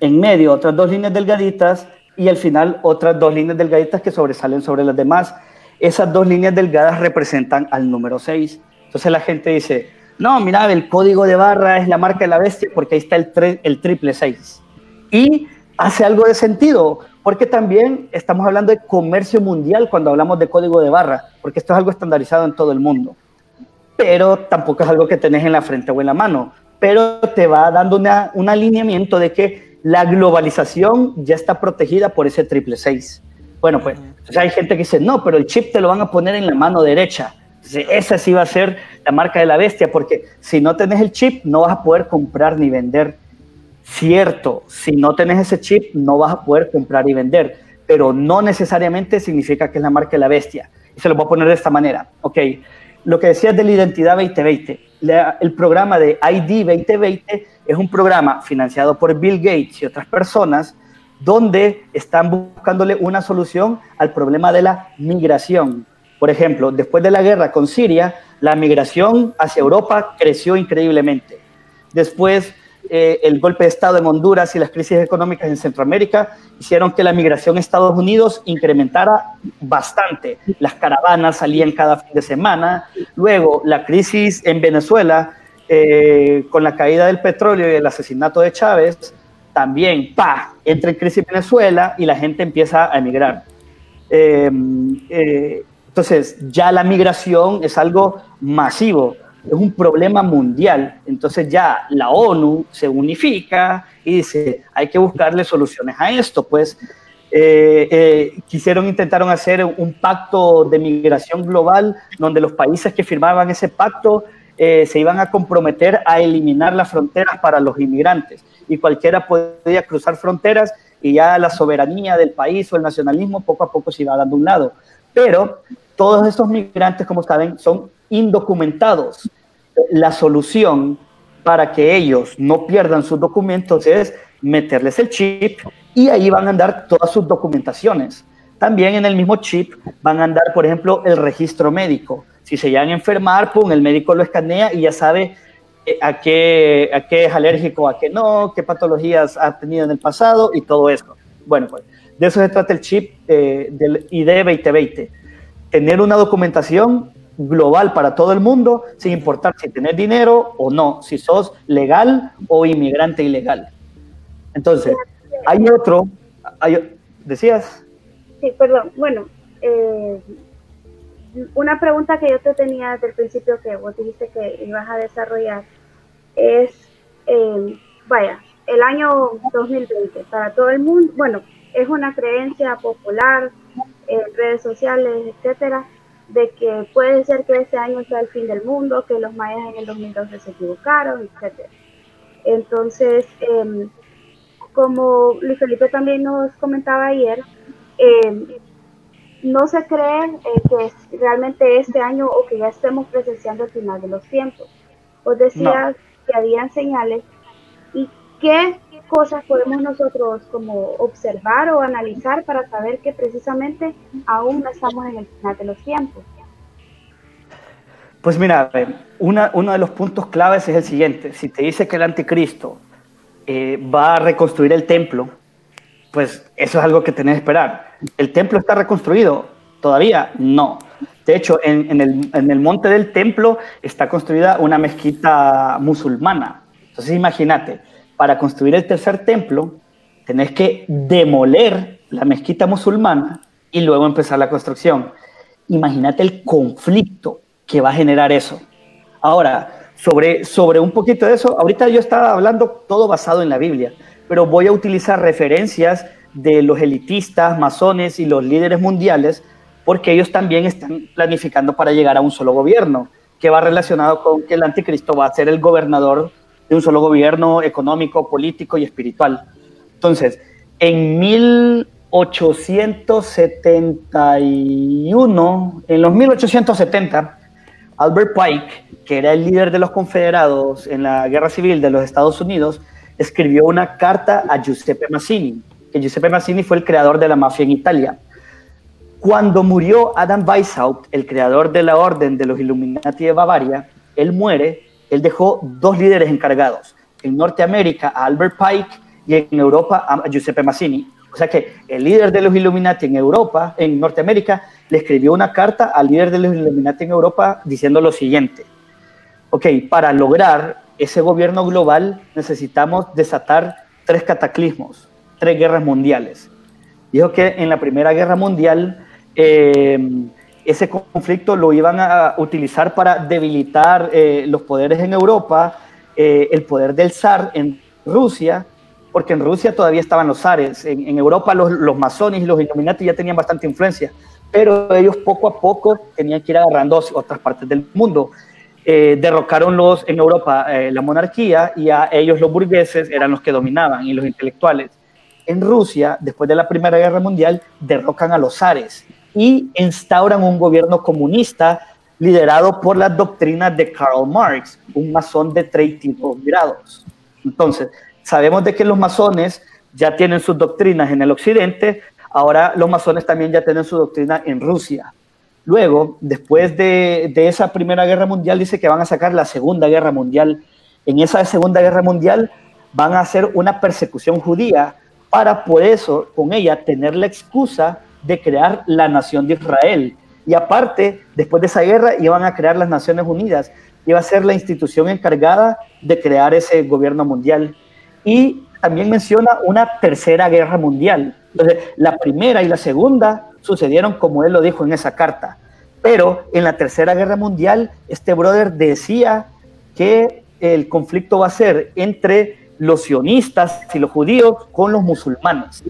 en medio otras dos líneas delgaditas y al final otras dos líneas delgaditas que sobresalen sobre las demás. Esas dos líneas delgadas representan al número 6. Entonces la gente dice, no, mira, el código de barra es la marca de la bestia porque ahí está el, el triple 6. Y hace algo de sentido, porque también estamos hablando de comercio mundial cuando hablamos de código de barra, porque esto es algo estandarizado en todo el mundo. Pero tampoco es algo que tenés en la frente o en la mano, pero te va dando una- un alineamiento de que la globalización ya está protegida por ese triple 6. Bueno, pues entonces hay gente que dice, no, pero el chip te lo van a poner en la mano derecha. Entonces, esa sí va a ser la marca de la bestia, porque si no tenés el chip, no vas a poder comprar ni vender. Cierto, si no tenés ese chip, no vas a poder comprar y vender, pero no necesariamente significa que es la marca de la bestia. Y se lo voy a poner de esta manera. Ok, lo que decías de la identidad 2020, la- el programa de ID 2020 es un programa financiado por Bill Gates y otras personas donde están buscándole una solución al problema de la migración. Por ejemplo, después de la guerra con Siria, la migración hacia Europa creció increíblemente. Después, eh, el golpe de Estado en Honduras y las crisis económicas en Centroamérica hicieron que la migración a Estados Unidos incrementara bastante. Las caravanas salían cada fin de semana. Luego, la crisis en Venezuela, eh, con la caída del petróleo y el asesinato de Chávez, también, pa, entra en crisis Venezuela y la gente empieza a emigrar. Eh, entonces, ya la migración es algo masivo, es un problema mundial. Entonces ya la ONU se unifica y dice, hay que buscarle soluciones a esto. Pues eh, eh, quisieron, intentaron hacer un pacto de migración global donde los países que firmaban ese pacto eh, se iban a comprometer a eliminar las fronteras para los inmigrantes y cualquiera podía cruzar fronteras y ya la soberanía del país o el nacionalismo poco a poco se iba dando un lado. Pero todos esos migrantes, como saben, son indocumentados. La solución para que ellos no pierdan sus documentos es meterles el chip y ahí van a andar todas sus documentaciones. También en el mismo chip van a andar, por ejemplo, el registro médico. Si se llegan a enfermar, pum, el médico lo escanea y ya sabe eh, a qué, a qué es alérgico, a qué no, qué patologías ha tenido en el pasado y todo eso. Bueno, pues de eso se trata el chip eh, del ID 2020. Tener una documentación global para todo el mundo, sin importar si tenés dinero o no, si sos legal o inmigrante ilegal. Entonces, hay otro, hay, decías, Sí, perdón. Bueno, eh, una pregunta que yo te tenía desde el principio que vos dijiste que ibas a desarrollar es, eh, vaya, el año 2020 para todo el mundo, bueno, es una creencia popular en redes sociales, etcétera, de que puede ser que este año sea el fin del mundo, que los mayas en el 2012 se equivocaron, etcétera. Entonces, eh, como Luis Felipe también nos comentaba ayer, eh, no se cree eh, que realmente este año o que ya estemos presenciando el final de los tiempos. Vos decías que habían señales y qué cosas podemos nosotros como observar o analizar para saber que precisamente aún no estamos en el final de los tiempos. Pues mira, una, uno de los puntos claves es el siguiente. Si te dice que el anticristo eh, va a reconstruir el templo, pues eso es algo que tenés que esperar. ¿El templo está reconstruido? Todavía no. De hecho, en, en, el, en el monte del templo está construida una mezquita musulmana. Entonces imagínate, para construir el tercer templo, tenés que demoler la mezquita musulmana y luego empezar la construcción. Imagínate el conflicto que va a generar eso. Ahora, sobre, sobre un poquito de eso, ahorita yo estaba hablando todo basado en la Biblia, pero voy a utilizar referencias de los elitistas, masones y los líderes mundiales, porque ellos también están planificando para llegar a un solo gobierno, que va relacionado con que el anticristo va a ser el gobernador de un solo gobierno económico, político y espiritual. Entonces, en 1871, en los 1870, Albert Pike, que era el líder de los confederados en la guerra civil de los Estados Unidos, escribió una carta a Giuseppe Mazzini, que Giuseppe Mazzini fue el creador de la mafia en Italia. Cuando murió Adam Weishaupt, el creador de la Orden de los Illuminati de Bavaria, él muere, él dejó dos líderes encargados, en Norteamérica a Albert Pike y en Europa a Giuseppe Mazzini. O sea que el líder de los Illuminati en Europa, en Norteamérica, le escribió una carta al líder de los Illuminati en Europa diciendo lo siguiente. Ok, para lograr ese gobierno global necesitamos desatar tres cataclismos, tres guerras mundiales. Dijo que en la Primera Guerra Mundial eh, ese conflicto lo iban a utilizar para debilitar eh, los poderes en Europa, eh, el poder del zar en Rusia, porque en Rusia todavía estaban los zares, en, Europa los, los, masones y los Illuminati ya tenían bastante influencia, pero ellos poco a poco tenían que ir agarrando otras partes del mundo. derrocaron los, en Europa la monarquía y a ellos los burgueses eran los que dominaban y los intelectuales. En Rusia, después de la Primera Guerra Mundial, derrocan a los zares y instauran un gobierno comunista liderado por las doctrinas de Karl Marx, un masón de 32 grados. Entonces, sabemos de que los masones ya tienen sus doctrinas en el occidente, ahora los masones también ya tienen su doctrina en Rusia. Luego, después de, de, esa Primera Guerra Mundial, dice que van a sacar la Segunda Guerra Mundial. En esa Segunda Guerra Mundial van a hacer una persecución judía para por eso con ella tener la excusa de crear la nación de Israel. Y aparte, después de esa guerra, iban a crear las Naciones Unidas, iba a ser la institución encargada de crear ese gobierno mundial. Y también menciona una tercera guerra mundial. Entonces, la primera y la segunda sucedieron como él lo dijo en esa carta. Pero en la tercera guerra mundial, este brother decía que el conflicto va a ser entre los sionistas y los judíos con los musulmanes.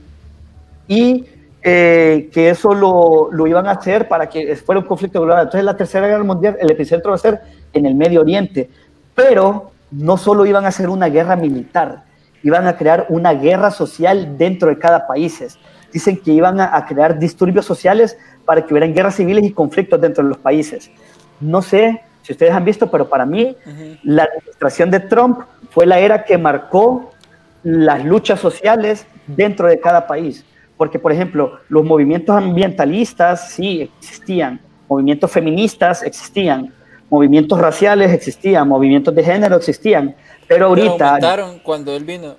Y eh, que eso lo, lo, iban a hacer para que fuera un conflicto global. Entonces, la Tercera Guerra Mundial, el epicentro va a ser en el Medio Oriente. Pero no solo iban a hacer una guerra militar, iban a crear una guerra social dentro de cada país. Dicen que iban a, a crear disturbios sociales para que hubieran guerras civiles y conflictos dentro de los países. No sé si ustedes han visto, pero para mí la administración de Trump fue la era que marcó las luchas sociales dentro de cada país. Porque, por ejemplo, los movimientos ambientalistas sí existían, movimientos feministas existían, movimientos raciales existían, movimientos de género existían, pero ahorita... Pero aumentaron cuando él vino.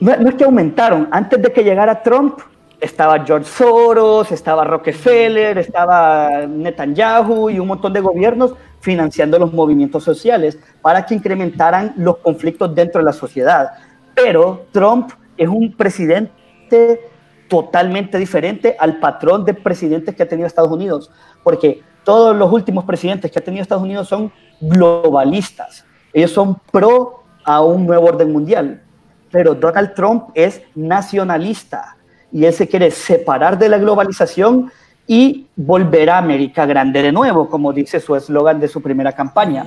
No, no es que aumentaron, antes de que llegara Trump, estaba George Soros, estaba Rockefeller, estaba Netanyahu y un montón de gobiernos financiando los movimientos sociales para que incrementaran los conflictos dentro de la sociedad. Pero Trump es un presidente totalmente diferente al patrón de presidentes que ha tenido Estados Unidos, porque todos los últimos presidentes que ha tenido Estados Unidos son globalistas. Ellos son pro a un nuevo orden mundial. Pero Donald Trump es nacionalista y él se quiere separar de la globalización y volver a América Grande de nuevo, como dice su eslogan de su primera campaña.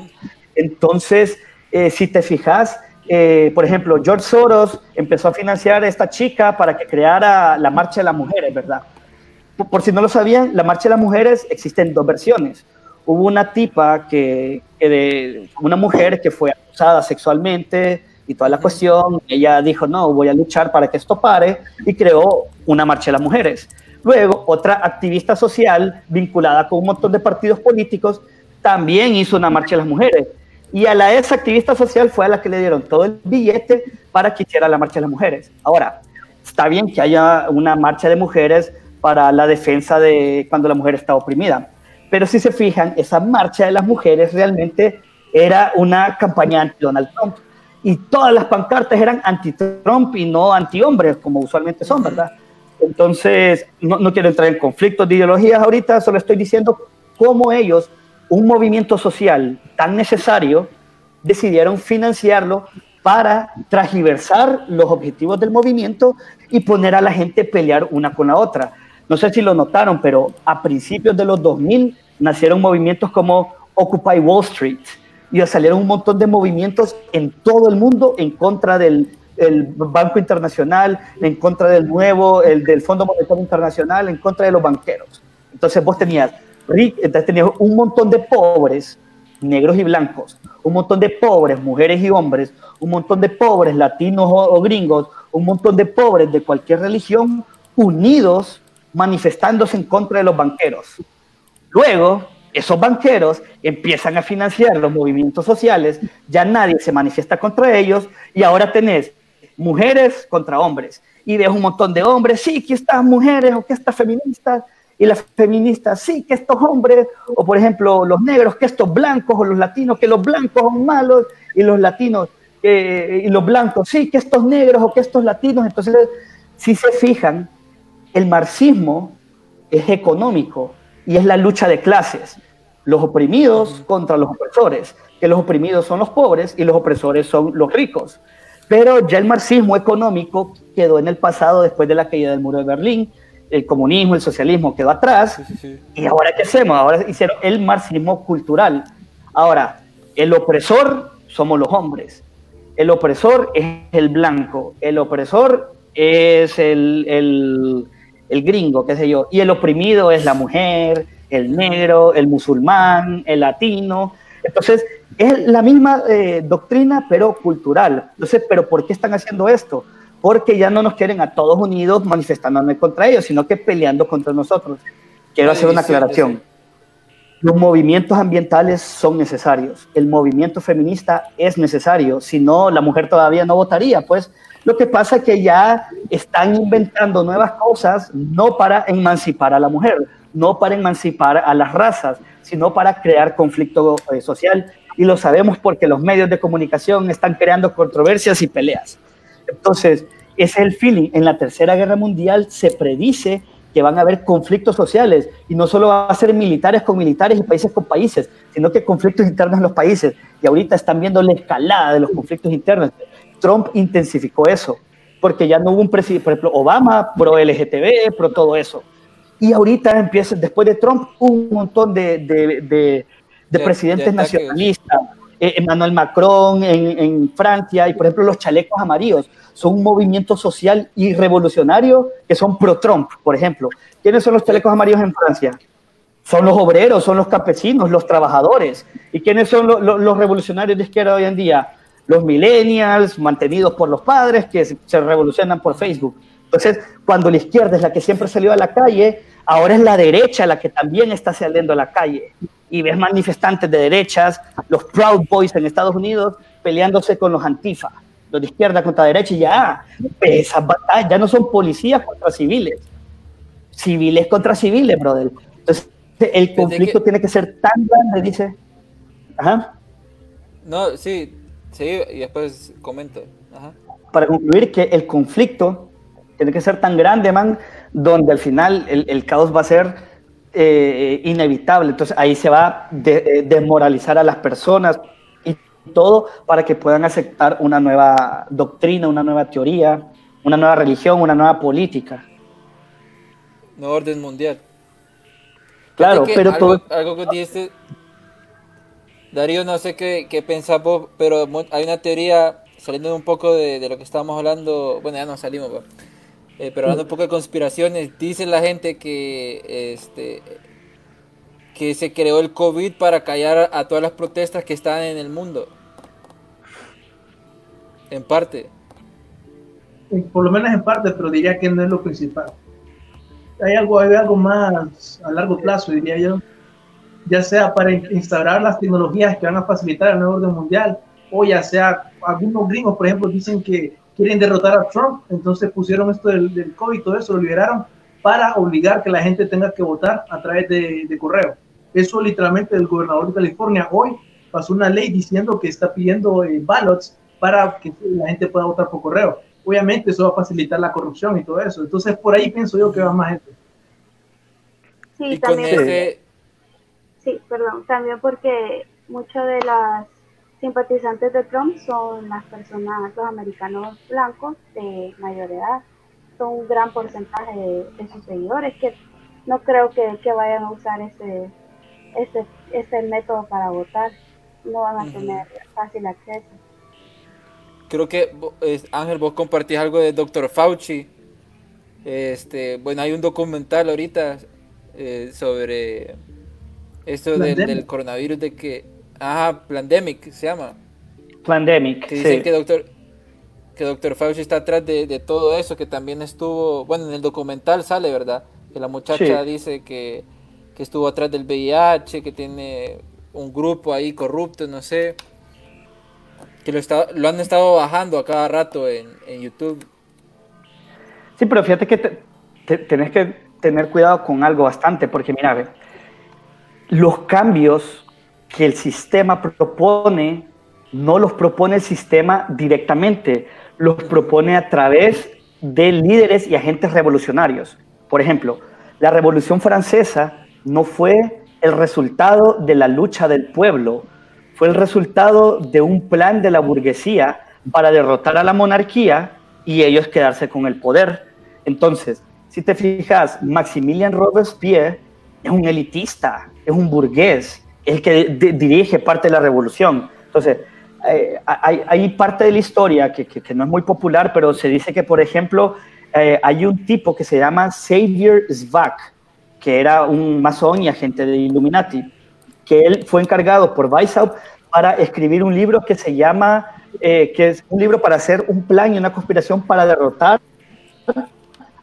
Entonces, eh, si te fijas, eh, por ejemplo, George Soros empezó a financiar a esta chica para que creara la Marcha de las Mujeres, ¿verdad? Por, por si no lo sabían, la Marcha de las Mujeres existe en dos versiones. Hubo una tipa que, que de una mujer que fue acusada sexualmente, y toda la cuestión, ella dijo, no, voy a luchar para que esto pare y creó una marcha de las mujeres. Luego, otra activista social vinculada con un montón de partidos políticos también hizo una marcha de las mujeres. Y a la ex activista social fue a la que le dieron todo el billete para que hiciera la marcha de las mujeres. Ahora, está bien que haya una marcha de mujeres para la defensa de cuando la mujer está oprimida. Pero si se fijan, esa marcha de las mujeres realmente era una campaña anti Donald Trump y todas las pancartas eran anti-Trump y no anti-hombres, como usualmente son, ¿verdad? Entonces, no, no, quiero entrar en conflictos de ideologías ahorita, solo estoy diciendo cómo ellos, un movimiento social tan necesario, decidieron financiarlo para transversar los objetivos del movimiento y poner a la gente pelear una con la otra. No sé si lo notaron, pero a principios de los 2000 nacieron movimientos como Occupy Wall Street y salieron un montón de movimientos en todo el mundo en contra del Banco Internacional, en contra del nuevo, el del Fondo Monetario Internacional, en contra de los banqueros. Entonces vos tenías, entonces tenías un montón de pobres, negros y blancos, un montón de pobres, mujeres y hombres, un montón de pobres, latinos o gringos, un montón de pobres de cualquier religión, unidos manifestándose en contra de los banqueros. Luego, esos banqueros empiezan a financiar los movimientos sociales, ya nadie se manifiesta contra ellos y ahora tenés mujeres contra hombres y ves un montón de hombres, sí, que estas mujeres o que estas feministas y las feministas, sí, que estos hombres, o por ejemplo los negros, que estos blancos o los latinos, que los blancos son malos y los latinos y los blancos, sí, que estos negros o que estos latinos. Entonces, si se fijan, el marxismo es económico y es la lucha de clases. Los oprimidos contra los opresores, que los oprimidos son los pobres y los opresores son los ricos. Pero ya el marxismo económico quedó en el pasado después de la caída del muro de Berlín, el comunismo, el socialismo quedó atrás. ¿Y ahora qué hacemos? Ahora hicieron el marxismo cultural. Ahora, el opresor somos los hombres, el opresor es el blanco, el opresor es el, el el gringo, qué sé yo, y el oprimido es la mujer, el negro, el musulmán, el latino. Entonces, es la misma eh, doctrina, pero cultural. Entonces, ¿pero por qué están haciendo esto? Porque ya no nos quieren a todos unidos manifestándonos contra ellos, sino que peleando contra nosotros. Quiero hacer una aclaración. Los movimientos ambientales son necesarios. El movimiento feminista es necesario. Si no, la mujer todavía no votaría. Pues lo que pasa es que ya están inventando nuevas cosas, no para emancipar a la mujer, no para emancipar a las razas, sino para crear conflicto eh, social. Y lo sabemos porque los medios de comunicación están creando controversias y peleas. Entonces, ese es el feeling. En la Tercera Guerra Mundial se predice que van a haber conflictos sociales y no solo va a ser militares con militares y países con países, sino que conflictos internos en los países. Y ahorita están viendo la escalada de los conflictos internos. Trump intensificó eso, porque ya no hubo un presidente, por ejemplo, Obama, pro LGTB, pro todo eso. Y ahorita empieza, después de Trump, un montón de, de, de, presidentes nacionalistas. Emmanuel Macron en, en, Francia y, por ejemplo, los chalecos amarillos son un movimiento social y revolucionario que son pro-Trump, por ejemplo. ¿Quiénes son los chalecos amarillos en Francia? Son los obreros, son los campesinos, los trabajadores. ¿Y quiénes son los revolucionarios de izquierda hoy en día? los millennials mantenidos por los padres que se revolucionan por Facebook. Entonces, cuando la izquierda es la que siempre salió a la calle, ahora es la derecha la que también está saliendo a la calle. Y ves manifestantes de derechas, los Proud Boys en Estados Unidos peleándose con los Antifa, los de izquierda contra derecha, y ya, esas batallas ya no son policías contra civiles, civiles contra civiles, brother. Entonces, el conflicto tiene que ser tan grande, dice. Ajá. No, sí, Sí, y después comento. Para concluir que el conflicto tiene que ser tan grande, man, donde al final el, caos va a ser eh, inevitable. Entonces ahí se va a eh, desmoralizar a las personas y todo para que puedan aceptar una nueva doctrina, una nueva teoría, una nueva religión, una nueva política. No orden mundial. Claro, pero todo... Algo que dijiste Darío, no sé qué, qué pensás vos, pero hay una teoría, saliendo un poco de, lo que estábamos hablando, bueno, ya no salimos, eh, pero hablando un poco de conspiraciones, dice la gente que, este, que se creó el COVID para callar a todas las protestas que están en el mundo. En parte. Por lo menos en parte, pero diría que no es lo principal. Hay algo, hay algo más a largo plazo, diría yo ya sea para instaurar las tecnologías que van a facilitar el nuevo orden mundial, o ya sea algunos gringos, por ejemplo, dicen que quieren derrotar a Trump, entonces pusieron esto del, del COVID, todo eso lo liberaron para obligar que la gente tenga que votar a través de, correo. Eso literalmente el gobernador de California hoy pasó una ley diciendo que está pidiendo eh, ballots para que la gente pueda votar por correo. Obviamente eso va a facilitar la corrupción y todo eso. Entonces por ahí pienso yo que va más gente. Sí, también. Sí, perdón, también porque muchas de las simpatizantes de Trump son las personas, los americanos blancos de mayor edad. Son un gran porcentaje de, sus seguidores que no creo que, que vayan a usar ese, ese, ese método para votar. No van a tener fácil acceso. Creo que Ángel, vos compartís algo de Dr. Fauci. Este, bueno, hay un documental ahorita eh, sobre esto del, del, coronavirus de que, ajá, Plandemic se llama. Plandemic. Que dice que doctor que doctor Fauci está atrás de, todo eso, que también estuvo, bueno, en el documental sale, ¿verdad? Que la muchacha dice que, que estuvo atrás del VIH, que tiene un grupo ahí corrupto, no sé. Que lo, está, lo han estado bajando a cada rato en, en YouTube. Sí, pero fíjate que tenés que tener cuidado con algo bastante, porque mira, los cambios que el sistema propone, no los propone el sistema directamente, los propone a través de líderes y agentes revolucionarios. Por ejemplo, la Revolución Francesa no fue el resultado de la lucha del pueblo, fue el resultado de un plan de la burguesía para derrotar a la monarquía y ellos quedarse con el poder. Entonces, si te fijas, Maximilian Robespierre es un elitista, es un burgués, es el que dirige parte de la revolución. Entonces, eh, hay, parte de la historia que, no es muy popular, pero se dice que, por ejemplo, eh, hay un tipo que se llama Xavier Zvak, que era un masón y agente de Illuminati, que él fue encargado por Weishaupt para escribir un libro que se llama, eh, que es un libro para hacer un plan y una conspiración para derrotar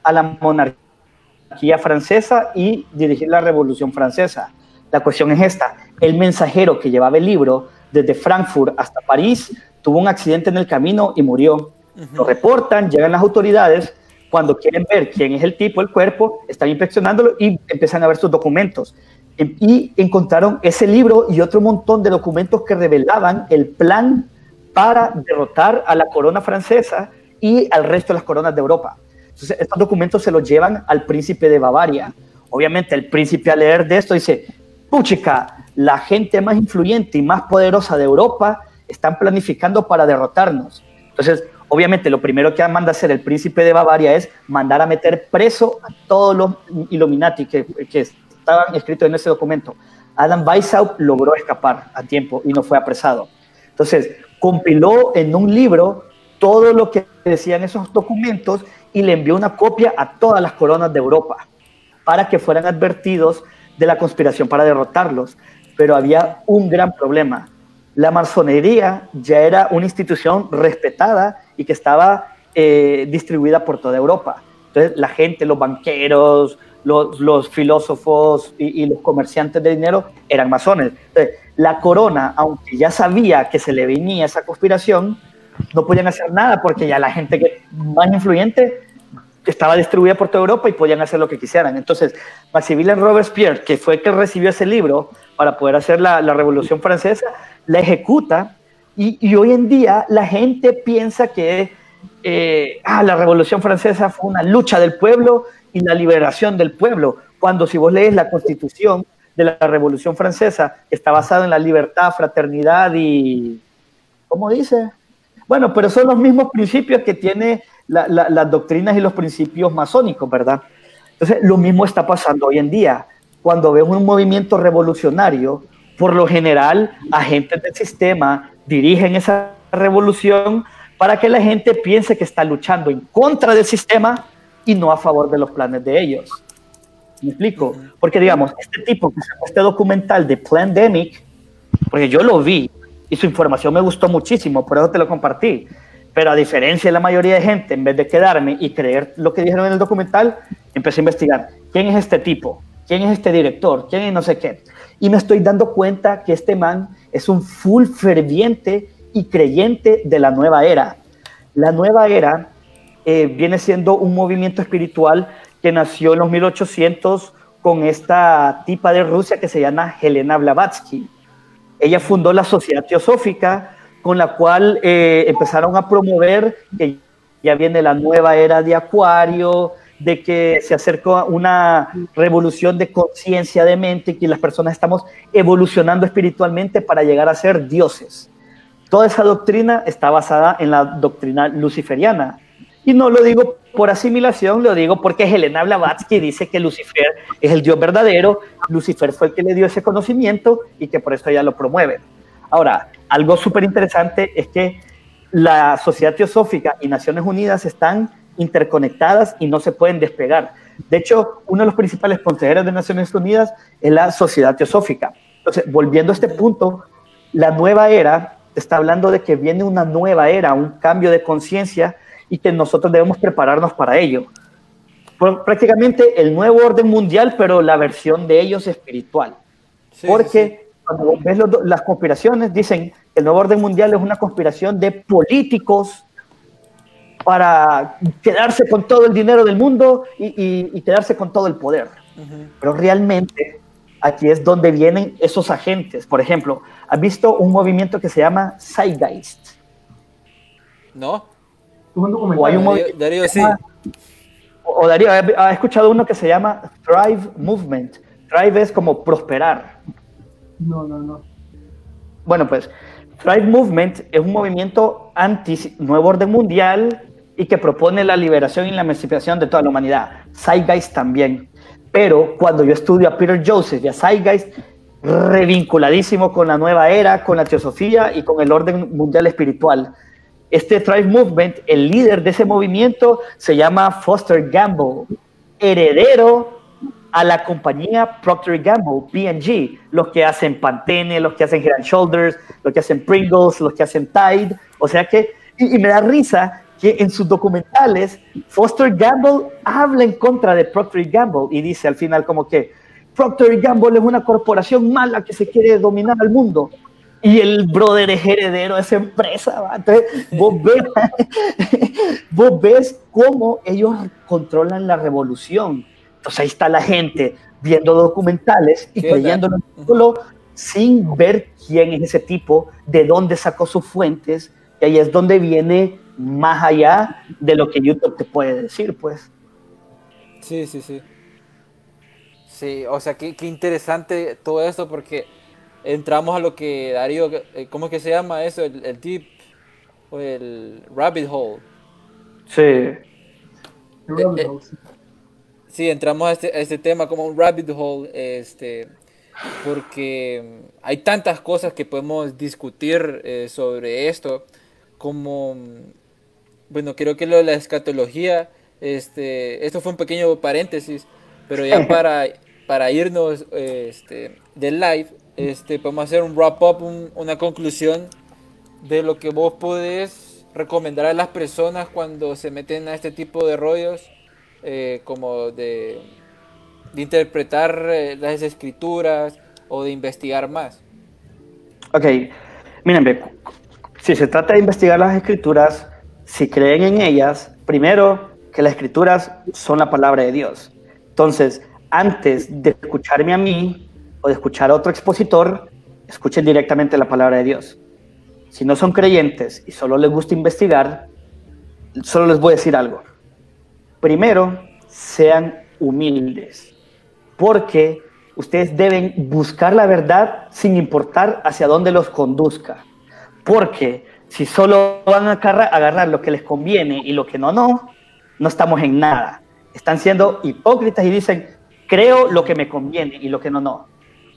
a la monarquía francesa y dirigir la revolución francesa. La cuestión es esta, el mensajero que llevaba el libro desde Frankfurt hasta París tuvo un accidente en el camino y murió. Lo reportan, llegan las autoridades, cuando quieren ver quién es el tipo, el cuerpo, están inspeccionándolo y empiezan a ver sus documentos. Y encontraron ese libro y otro montón de documentos que revelaban el plan para derrotar a la corona francesa y al resto de las coronas de Europa. Entonces, estos documentos se los llevan al príncipe de Bavaria. Obviamente, el príncipe al leer de esto dice, puchica, la gente más influyente y más poderosa de Europa están planificando para derrotarnos. Entonces, obviamente, lo primero que manda hacer el príncipe de Bavaria es mandar a meter preso a todos los Illuminati que, que estaban escritos en ese documento. Adam Weishaupt logró escapar a tiempo y no fue apresado. Entonces, compiló en un libro todo lo que decían esos documentos y le envió una copia a todas las coronas de Europa para que fueran advertidos de la conspiración para derrotarlos. Pero había un gran problema. La masonería ya era una institución respetada y que estaba eh, distribuida por toda Europa. Entonces la gente, los banqueros, los, filósofos y, los comerciantes de dinero eran masones. La corona, aunque ya sabía que se le venía esa conspiración, no podían hacer nada porque ya la gente más influyente estaba distribuida por toda Europa y podían hacer lo que quisieran. Entonces, Maximilien Robespierre, que fue el que recibió ese libro para poder hacer la, Revolución Francesa, la ejecuta y, hoy en día la gente piensa que eh, ah, la Revolución Francesa fue una lucha del pueblo y la liberación del pueblo, cuando si vos lees la constitución de la Revolución Francesa, está basada en la libertad, fraternidad y, ¿cómo dice? Bueno, pero son los mismos principios que tiene las doctrinas y los principios masónicos, ¿verdad? Entonces, lo mismo está pasando hoy en día. Cuando vemos un movimiento revolucionario, por lo general, agentes del sistema dirigen esa revolución para que la gente piense que está luchando en contra del sistema y no a favor de los planes de ellos. ¿Me explico? Porque, digamos, este tipo que sacó este documental de Plandemic, porque yo lo vi, y su información me gustó muchísimo, por eso te lo compartí. Pero a diferencia de la mayoría de gente, en vez de quedarme y creer lo que dijeron en el documental, empecé a investigar quién es este tipo, quién es este director, quién es no sé qué. Y me estoy dando cuenta que este man es un full ferviente y creyente de la nueva era. La nueva era eh, viene siendo un movimiento espiritual que nació en los 1800 con esta tipa de Rusia que se llama Helena Blavatsky ella fundó la Sociedad Teosófica, con la cual eh, empezaron a promover que ya viene la nueva era de Acuario, de que se acerca una revolución de conciencia de mente, que las personas estamos evolucionando espiritualmente para llegar a ser dioses. Toda esa doctrina está basada en la doctrina luciferiana. Y no lo digo por asimilación, lo digo porque Helena Blavatsky dice que Lucifer es el Dios verdadero, Lucifer fue el que le dio ese conocimiento y que por eso ella lo promueve. Ahora, algo súper interesante es que la Sociedad Teosófica y Naciones Unidas están interconectadas y no se pueden despegar. De hecho, uno de los principales consejeros de Naciones Unidas es la Sociedad Teosófica. Entonces, volviendo a este punto, la nueva era está hablando de que viene una nueva era, un cambio de conciencia y que nosotros debemos prepararnos para ello. Prácticamente el nuevo orden mundial, pero la versión de ellos espiritual. Porque cuando ves las conspiraciones, dicen que el nuevo orden mundial es una conspiración de políticos para quedarse con todo el dinero del mundo y, quedarse con todo el poder. Pero realmente aquí es donde vienen esos agentes. Por ejemplo, ¿has visto un movimiento que se llama Zeitgeist? No. O hay un Darío, sí. O Darío, ¿ha escuchado uno que se llama Thrive Movement? Thrive es como prosperar. No, no, no. Bueno, pues Thrive Movement es un movimiento anti nuevo orden mundial y que propone la liberación y la emancipación de toda la humanidad. Zeitgeist también. Pero cuando yo estudio a Peter Joseph y a Zeitgeist, revinculadísimo con la nueva era, con la teosofía y con el orden mundial espiritual. Este Thrive Movement, el líder de ese movimiento se llama Foster Gamble, heredero a la compañía Procter Gamble, P&G, los que hacen Pantene, los que hacen Head Shoulders, los que hacen Pringles, los que hacen Tide. O sea que, y, y me da risa que en sus documentales Foster Gamble habla en contra de Procter Gamble y dice al final como que Procter Gamble es una corporación mala que se quiere dominar al mundo. Y el brother es heredero de esa empresa. Entonces, vos ves, vos ves cómo ellos controlan la revolución. Entonces ahí está la gente viendo documentales y creyendo sin ver quién es ese tipo, de dónde sacó sus fuentes. Y ahí es donde viene más allá de lo que YouTube te puede decir, pues. Sí, sí, sí. Sí, o sea, qué, qué interesante todo esto porque entramos a lo que Darío, eh, ¿cómo es que se llama eso? El, el deep o el rabbit hole. Sí. Eh, eh, sí, entramos a este, a este tema como un rabbit hole, este, porque hay tantas cosas que podemos discutir sobre esto, como bueno, creo que lo de la escatología, este, esto fue un pequeño paréntesis, pero ya para, para irnos este, del live, este, podemos hacer un wrap up, una conclusión de lo que vos podés recomendar a las personas cuando se meten a este tipo de rollos, eh, como de, de interpretar eh, las escrituras o de investigar más. Ok, miren, si se trata de investigar las escrituras, si creen en ellas, primero que las escrituras son la palabra de Dios. Entonces, antes de escucharme a mí o de escuchar a otro expositor, escuchen directamente la palabra de Dios. Si no son creyentes y solo les gusta investigar, solo les voy a decir algo. Primero, sean humildes, porque ustedes deben buscar la verdad sin importar hacia dónde los conduzca. Porque si solo van a agarrar lo que les conviene y lo que no, no, no estamos en nada. Están siendo hipócritas y dicen, creo lo que me conviene y lo que no, no.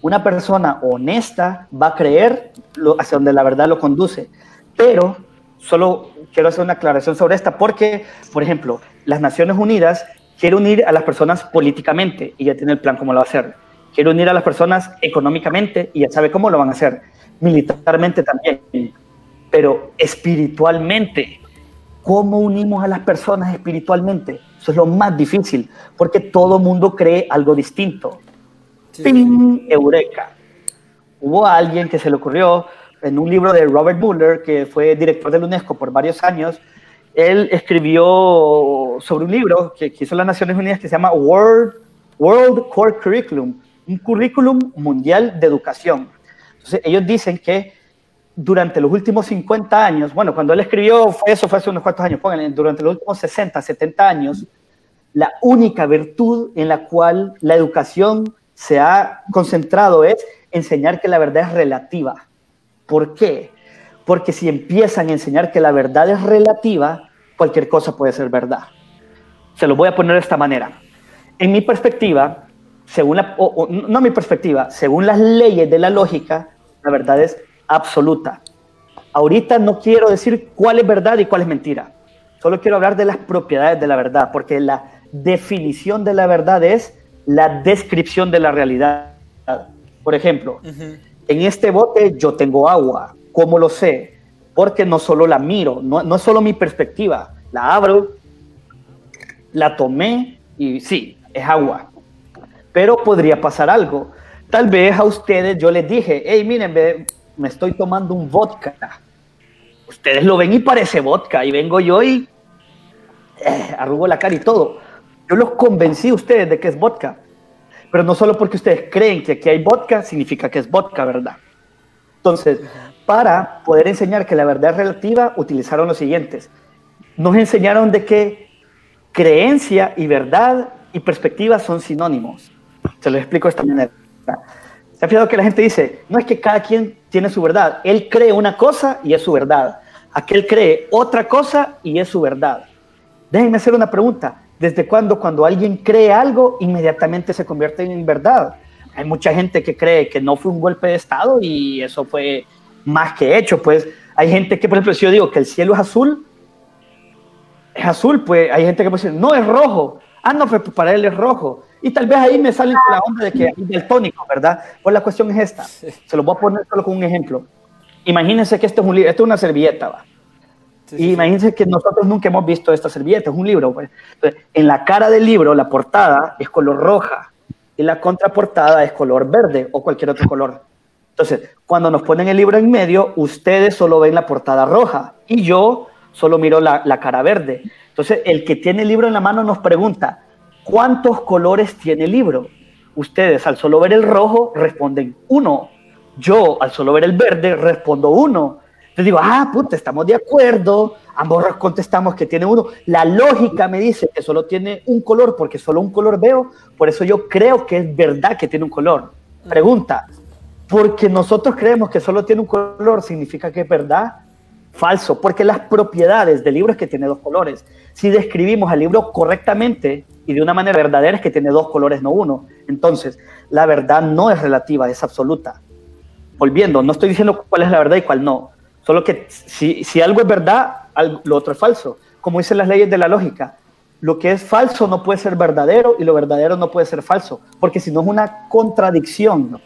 Una persona honesta va a creer lo, hacia donde la verdad lo conduce. Pero solo quiero hacer una aclaración sobre esta porque, por ejemplo, las Naciones Unidas quiere unir a las personas políticamente y ya tiene el plan cómo lo va a hacer. Quiere unir a las personas económicamente y ya sabe cómo lo van a hacer. Militarmente también pero espiritualmente. ¿Cómo unimos a las personas espiritualmente? Eso es lo más difícil, porque todo mundo cree algo distinto. ¡Ping! Eureka. Hubo alguien que se le ocurrió en un libro de Robert Mueller, que fue director de la UNESCO por varios años, él escribió sobre un libro que, hizo las Naciones Unidas que se llama World, World Core Curriculum, un currículum mundial de educación. Entonces, ellos dicen que durante los últimos 50 años, bueno, cuando él escribió, fue eso fue hace unos cuantos años, pónganle, durante los últimos 60, 70 años, la única virtud en la cual la educación se ha concentrado es enseñar que la verdad es relativa. ¿Por qué? Porque si empiezan a enseñar que la verdad es relativa, cualquier cosa puede ser verdad. Se lo voy a poner de esta manera. En mi perspectiva, según no mi perspectiva, según las leyes de la lógica, la verdad es absoluta. Ahorita no quiero decir cuál es verdad y cuál es mentira. Solo quiero hablar de las propiedades de la verdad, porque la definición de la verdad es la descripción de la realidad. Por ejemplo, en este bote yo tengo agua. ¿Cómo lo sé? Porque no solo la miro, no, no es solo mi perspectiva. La abro, la tomé y sí, es agua. Pero podría pasar algo. Tal vez a ustedes yo les dije, hey, miren, me estoy tomando un vodka. Ustedes lo ven y parece vodka. Y vengo yo y eh, arrugo la cara y todo. Yo los convencí a ustedes de que es vodka. Pero no solo porque ustedes creen que aquí hay vodka, significa que es vodka, ¿verdad? Entonces, para poder enseñar que la verdad es relativa, utilizaron los siguientes. Nos enseñaron de que creencia y verdad y perspectiva son sinónimos. Se lo explico de esta manera. Se ha fijado que la gente dice, no es que cada quien tiene su verdad. Él cree una cosa y es su verdad. Aquel cree otra cosa y es su verdad. Déjenme hacer una pregunta. ¿Desde cuándo cuando alguien cree algo inmediatamente se convierte en verdad? Hay mucha gente que cree que no fue un golpe de Estado y eso fue más que hecho. Pues hay gente que, por ejemplo, si yo digo que el cielo es azul, es azul, pues hay gente que puede decir, no, es rojo. Ah, no, pues para él es rojo. Y tal vez ahí me sale la onda de que del tónico, ¿verdad? Pues la cuestión es esta. Se lo voy a poner solo con un ejemplo. Imagínense que este es, un, esto es una servilleta, ¿va? Y imagínense que nosotros nunca hemos visto esta servilleta, es un libro. Pues. en la cara del libro, la portada es color roja y la contraportada es color verde o cualquier otro color. Entonces, cuando nos ponen el libro en medio, ustedes solo ven la portada roja y yo solo miro la, la cara verde. Entonces, el que tiene el libro en la mano nos pregunta, ¿cuántos colores tiene el libro? Ustedes al solo ver el rojo responden uno. Yo al solo ver el verde respondo uno. Entonces digo, ah, puta, estamos de acuerdo, ambos contestamos que tiene uno. La lógica me dice que solo tiene un color porque solo un color veo, por eso yo creo que es verdad que tiene un color. Pregunta, porque nosotros creemos que solo tiene un color, ¿significa que es verdad? Falso, porque las propiedades del libro es que tiene dos colores. Si describimos al libro correctamente y de una manera verdadera es que tiene dos colores, no uno. Entonces, la verdad no es relativa, es absoluta. Volviendo, no estoy diciendo cuál es la verdad y cuál no Solo que si, si algo es verdad, lo otro es falso. Como dicen las leyes de la lógica, lo que es falso no puede ser verdadero y lo verdadero no puede ser falso, porque si no es una contradicción.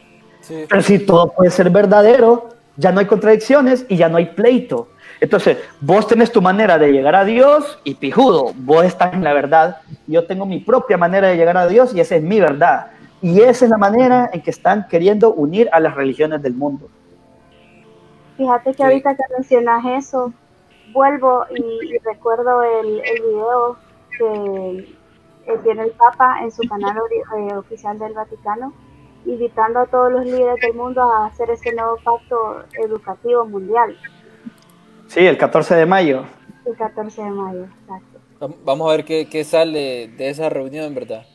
Pero si todo puede ser verdadero, ya no hay contradicciones y ya no hay pleito. Entonces, vos tenés tu manera de llegar a Dios y pijudo, vos estás en la verdad. Yo tengo mi propia manera de llegar a Dios y esa es mi verdad. Y esa es la manera en que están queriendo unir a las religiones del mundo. Fíjate que ahorita que mencionas eso, vuelvo y, recuerdo el, el, video que tiene el Papa en su canal eh, oficial del Vaticano, invitando a todos los líderes del mundo a hacer ese nuevo pacto educativo mundial. Sí, el 14 de mayo. El 14 de mayo, exacto. Vamos a ver qué, qué sale de esa reunión, ¿verdad?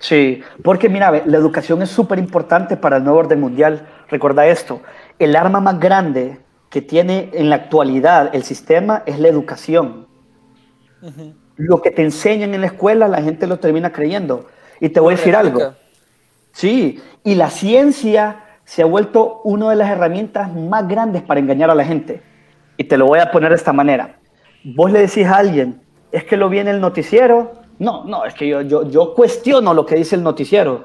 Sí, porque mira, la educación es súper importante para el nuevo orden mundial. Recuerda esto, el arma más grande que tiene en la actualidad el sistema es la educación. Lo que te enseñan en la escuela, la gente lo termina creyendo. Y te voy a decir algo. Sí, y la ciencia se ha vuelto una de las herramientas más grandes para engañar a la gente. Y te lo voy a poner de esta manera. Vos le decís a alguien, es que lo vi en el noticiero. No, no, es que yo, yo, yo cuestiono lo que dice el noticiero.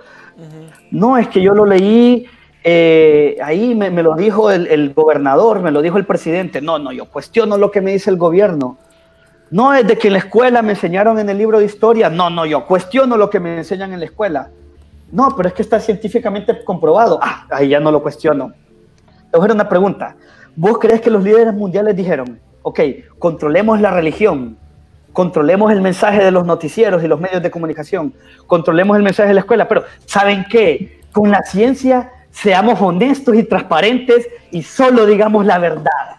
No, es que yo lo leí eh, ahí me, lo dijo el, gobernador, me lo dijo el presidente. No, no, yo cuestiono lo que me dice el gobierno. No es de que en la escuela me enseñaron en el libro de historia. No, no, yo cuestiono lo que me enseñan en la escuela. No, pero es que está científicamente comprobado. Ah, ahí ya no lo cuestiono. Te voy a una pregunta. ¿Vos crees que los líderes mundiales dijeron, ok, controlemos la religión, controlemos el mensaje de los noticieros y los medios de comunicación, controlemos el mensaje de la escuela, pero ¿saben qué? Con la ciencia seamos honestos y transparentes y solo digamos la verdad.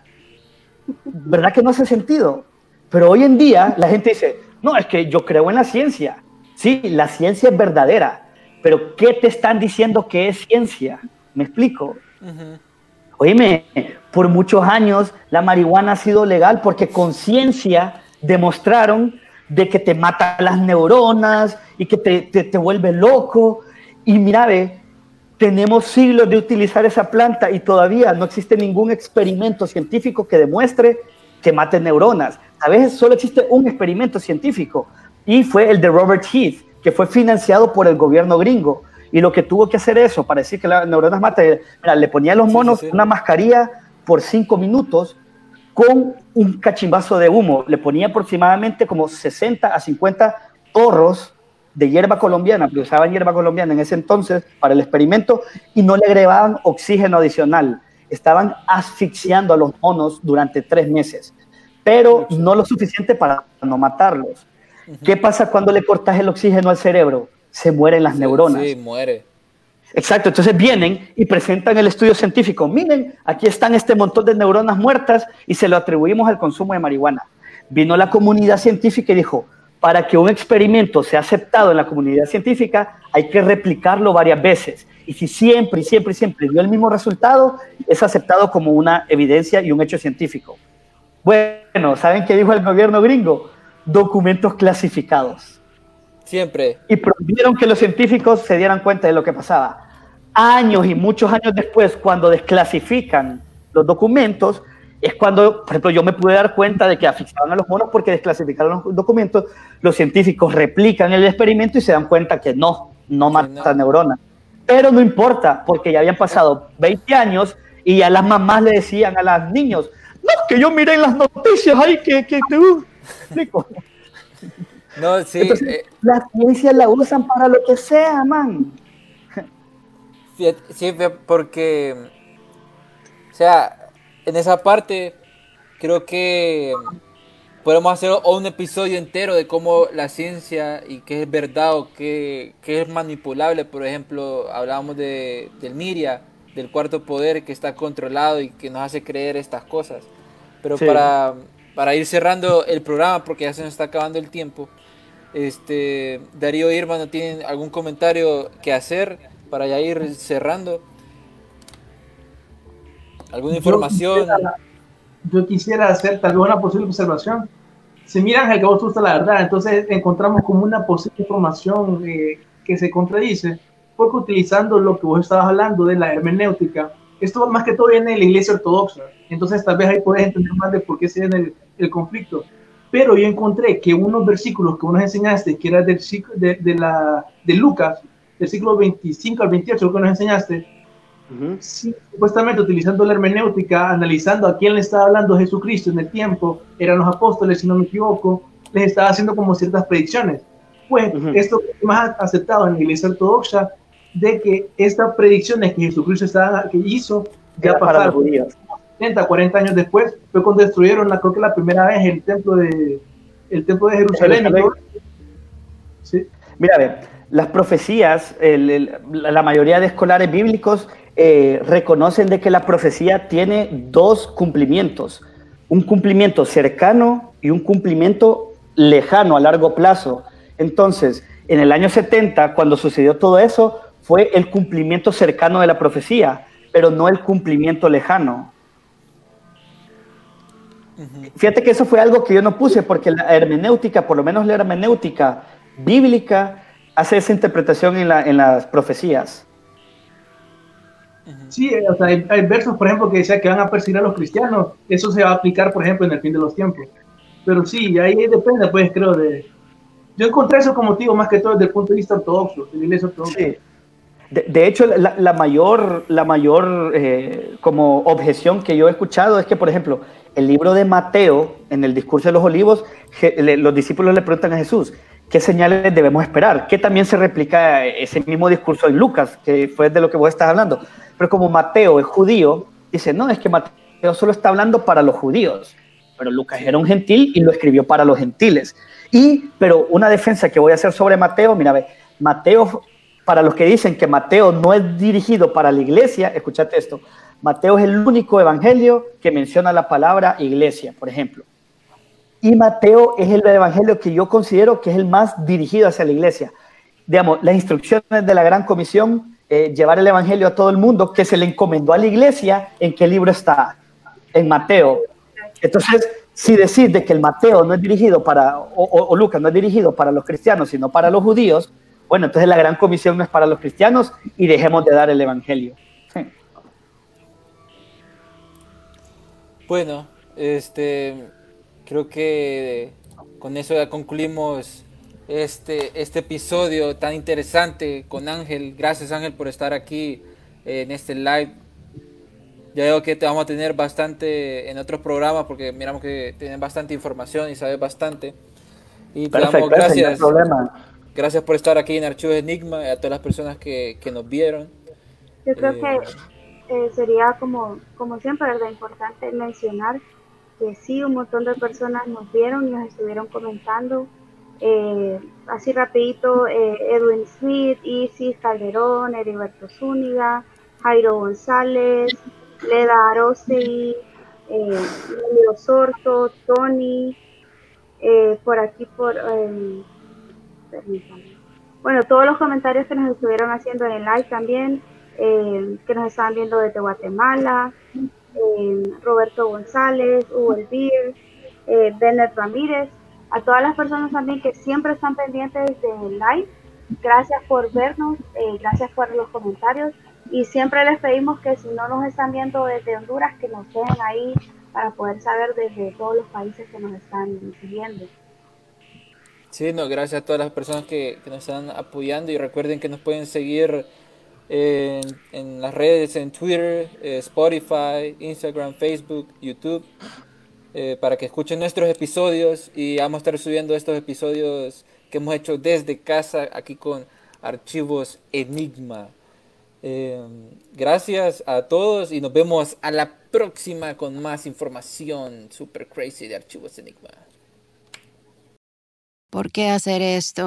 ¿Verdad que no hace sentido? Pero hoy en día la gente dice, no, es que yo creo en la ciencia. Sí, la ciencia es verdadera, pero ¿qué te están diciendo que es ciencia? ¿Me explico? Oíme, por muchos años la marihuana ha sido legal porque con ciencia demostraron de que te mata las neuronas y que te, te, te vuelve loco. Y mira, ve, tenemos siglos de utilizar esa planta y todavía no existe ningún experimento científico que demuestre que mate neuronas. A veces solo existe un experimento científico y fue el de Robert Heath, que fue financiado por el gobierno gringo. Y lo que tuvo que hacer eso para decir que las neuronas matan, le ponía a los monos una mascarilla por cinco minutos con un cachimbazo de humo. Le ponía aproximadamente como 60 a 50 torros de hierba colombiana, porque usaban hierba colombiana en ese entonces para el experimento y no le agregaban oxígeno adicional. Estaban asfixiando a los monos durante tres meses, pero no lo suficiente para no matarlos. ¿Qué pasa cuando le cortas el oxígeno al cerebro? Se mueren las neuronas. Sí, muere. Exacto, entonces vienen y presentan el estudio científico. Miren, aquí están este montón de neuronas muertas y se lo atribuimos al consumo de marihuana. Vino la comunidad científica y dijo, para que un experimento sea aceptado en la comunidad científica, hay que replicarlo varias veces. Y si siempre y siempre y siempre dio el mismo resultado, es aceptado como una evidencia y un hecho científico. Bueno, ¿saben qué dijo el gobierno gringo? Documentos clasificados. Siempre. Y prohibieron que los científicos se dieran cuenta de lo que pasaba. Años y muchos años después, cuando desclasifican los documentos, es cuando, por ejemplo, yo me pude dar cuenta de que asfixiaban a los monos porque desclasificaron los documentos, los científicos replican el experimento y se dan cuenta que no, no mata neuronas. Pero no importa, porque ya habían pasado 20 años y ya las mamás le decían a los niños, no, que yo miré en las noticias, ay, que, que, que uh". No, sí. Entonces, eh, la ciencia la usan para lo que sea, man. Sí, porque, o sea, en esa parte creo que podemos hacer un episodio entero de cómo la ciencia y qué es verdad o qué, qué es manipulable. Por ejemplo, hablábamos de, del Miria, del cuarto poder que está controlado y que nos hace creer estas cosas. Pero Sí. para, para ir cerrando el programa, porque ya se nos está acabando el tiempo, este, Darío Irma, ¿no tienen algún comentario que hacer para ya ir cerrando? ¿Alguna Yo información? quisiera- Yo quisiera hacer tal vez una posible observación. Si miran el que vos gusta la verdad, entonces encontramos como una posible información eh, que se contradice, porque utilizando lo que vos estabas hablando de la hermenéutica, esto más que todo viene de la iglesia ortodoxa, entonces tal vez ahí puedes entender más de por qué se viene el, el conflicto. Pero yo encontré que unos versículos que vos nos enseñaste, que era del ciclo de, de la, de Lucas, del siglo 25 al 28 que nos enseñaste, Sí, supuestamente utilizando la hermenéutica, analizando a quién le estaba hablando Jesucristo en el tiempo, eran los apóstoles, si no me equivoco, les estaba haciendo como ciertas predicciones. Pues Ujú. esto es más aceptado en la iglesia ortodoxa, de que estas predicciones que Jesucristo estaba, que hizo, ya Era para los pasaron judíos. 30, 40 años después, fue cuando destruyeron, la, creo que la primera vez, el templo de, el templo de Jerusalén. todo. Sí. Mira, a ver, las profecías, el- el- la mayoría de escolares bíblicos eh, reconocen de que la profecía tiene dos cumplimientos, un cumplimiento cercano y un cumplimiento lejano a largo plazo. Entonces, en el año 70, cuando sucedió todo eso, fue el cumplimiento cercano de la profecía, pero no el cumplimiento lejano. Fíjate que eso fue algo que yo no puse porque la hermenéutica, por lo menos la hermenéutica bíblica, hace esa interpretación en, la- en las profecías. Sí, o sea, hay, hay versos, por ejemplo, que decía que van a perseguir a los cristianos. Eso se va a aplicar, por ejemplo, en el fin de los tiempos. Pero sí, ahí depende, pues, creo, de... Yo encontré eso como motivo más que todo desde el punto de vista ortodoxo, de la iglesia ortodoxa. Sí. De, de hecho, la, la mayor, la mayor eh, como objeción que yo he escuchado es que, por ejemplo, el libro de Mateo, en el discurso de los olivos, je- le- los discípulos le preguntan a Jesús, ¿qué señales debemos esperar? Que también se replica ese mismo discurso en Lucas, que fue de lo que vos estás hablando. Pero como Mateo es judío, dice, no, es que Mateo solo está hablando para los judíos, pero Lucas era un gentil y lo escribió para los gentiles. Y, pero una defensa que voy a hacer sobre Mateo, mira, ve, Mateo, para los que dicen que Mateo no es dirigido para la iglesia, escúchate esto, Mateo es el único evangelio que menciona la palabra iglesia, por ejemplo. Y Mateo es el evangelio que yo considero que es el más dirigido hacia la iglesia. Digamos, las instrucciones de la gran comisión eh, llevar el Evangelio a todo el mundo que se le encomendó a la iglesia, ¿en qué libro está? En Mateo. Entonces, si decís de que el Mateo no es dirigido para, o, Lucas no es dirigido para los cristianos, sino para los judíos, bueno, entonces la gran comisión no es para los cristianos y dejemos de dar el Evangelio. Bueno, este creo que con eso ya concluimos este, este episodio tan interesante con Ángel. Gracias Ángel por estar aquí en este live. Ya veo que te vamos a tener bastante en otros programas porque miramos que tienen bastante información y sabes bastante. Y te damos no gracias. problema. Gracias por estar aquí en Archivos Enigma y a todas las personas que, que nos vieron. Yo creo Eh, que eh, sería como, como siempre, ¿verdad? Importante mencionar que sí, un montón de personas nos vieron y nos estuvieron comentando. Eh, así rapidito, eh, Edwin Smith, Isis Calderón, Heriberto Zúñiga, Jairo González, Leda Arostegui, eh, Sorto, Tony, eh, por aquí por... eh, permítanme. Bueno, todos los comentarios que nos estuvieron haciendo en el live también, eh, que nos estaban viendo desde Guatemala, Roberto González, Hugo Elvir, eh, Bennett Ramírez, a todas las personas también que siempre están pendientes del live. Gracias por vernos, eh, gracias por los comentarios y siempre les pedimos que si no nos están viendo desde Honduras, que nos dejen ahí para poder saber desde todos los países que nos están siguiendo. Sí, no, gracias a todas las personas que nos están apoyando y recuerden que nos pueden seguir en, las redes, en Twitter, eh, Spotify, Instagram, Facebook, YouTube, eh, para que escuchen nuestros episodios y vamos a estar subiendo estos episodios que hemos hecho desde casa aquí con Archivos Enigma. Eh, gracias a todos y nos vemos a la próxima con más información super crazy de Archivos Enigma. ¿Por qué hacer esto?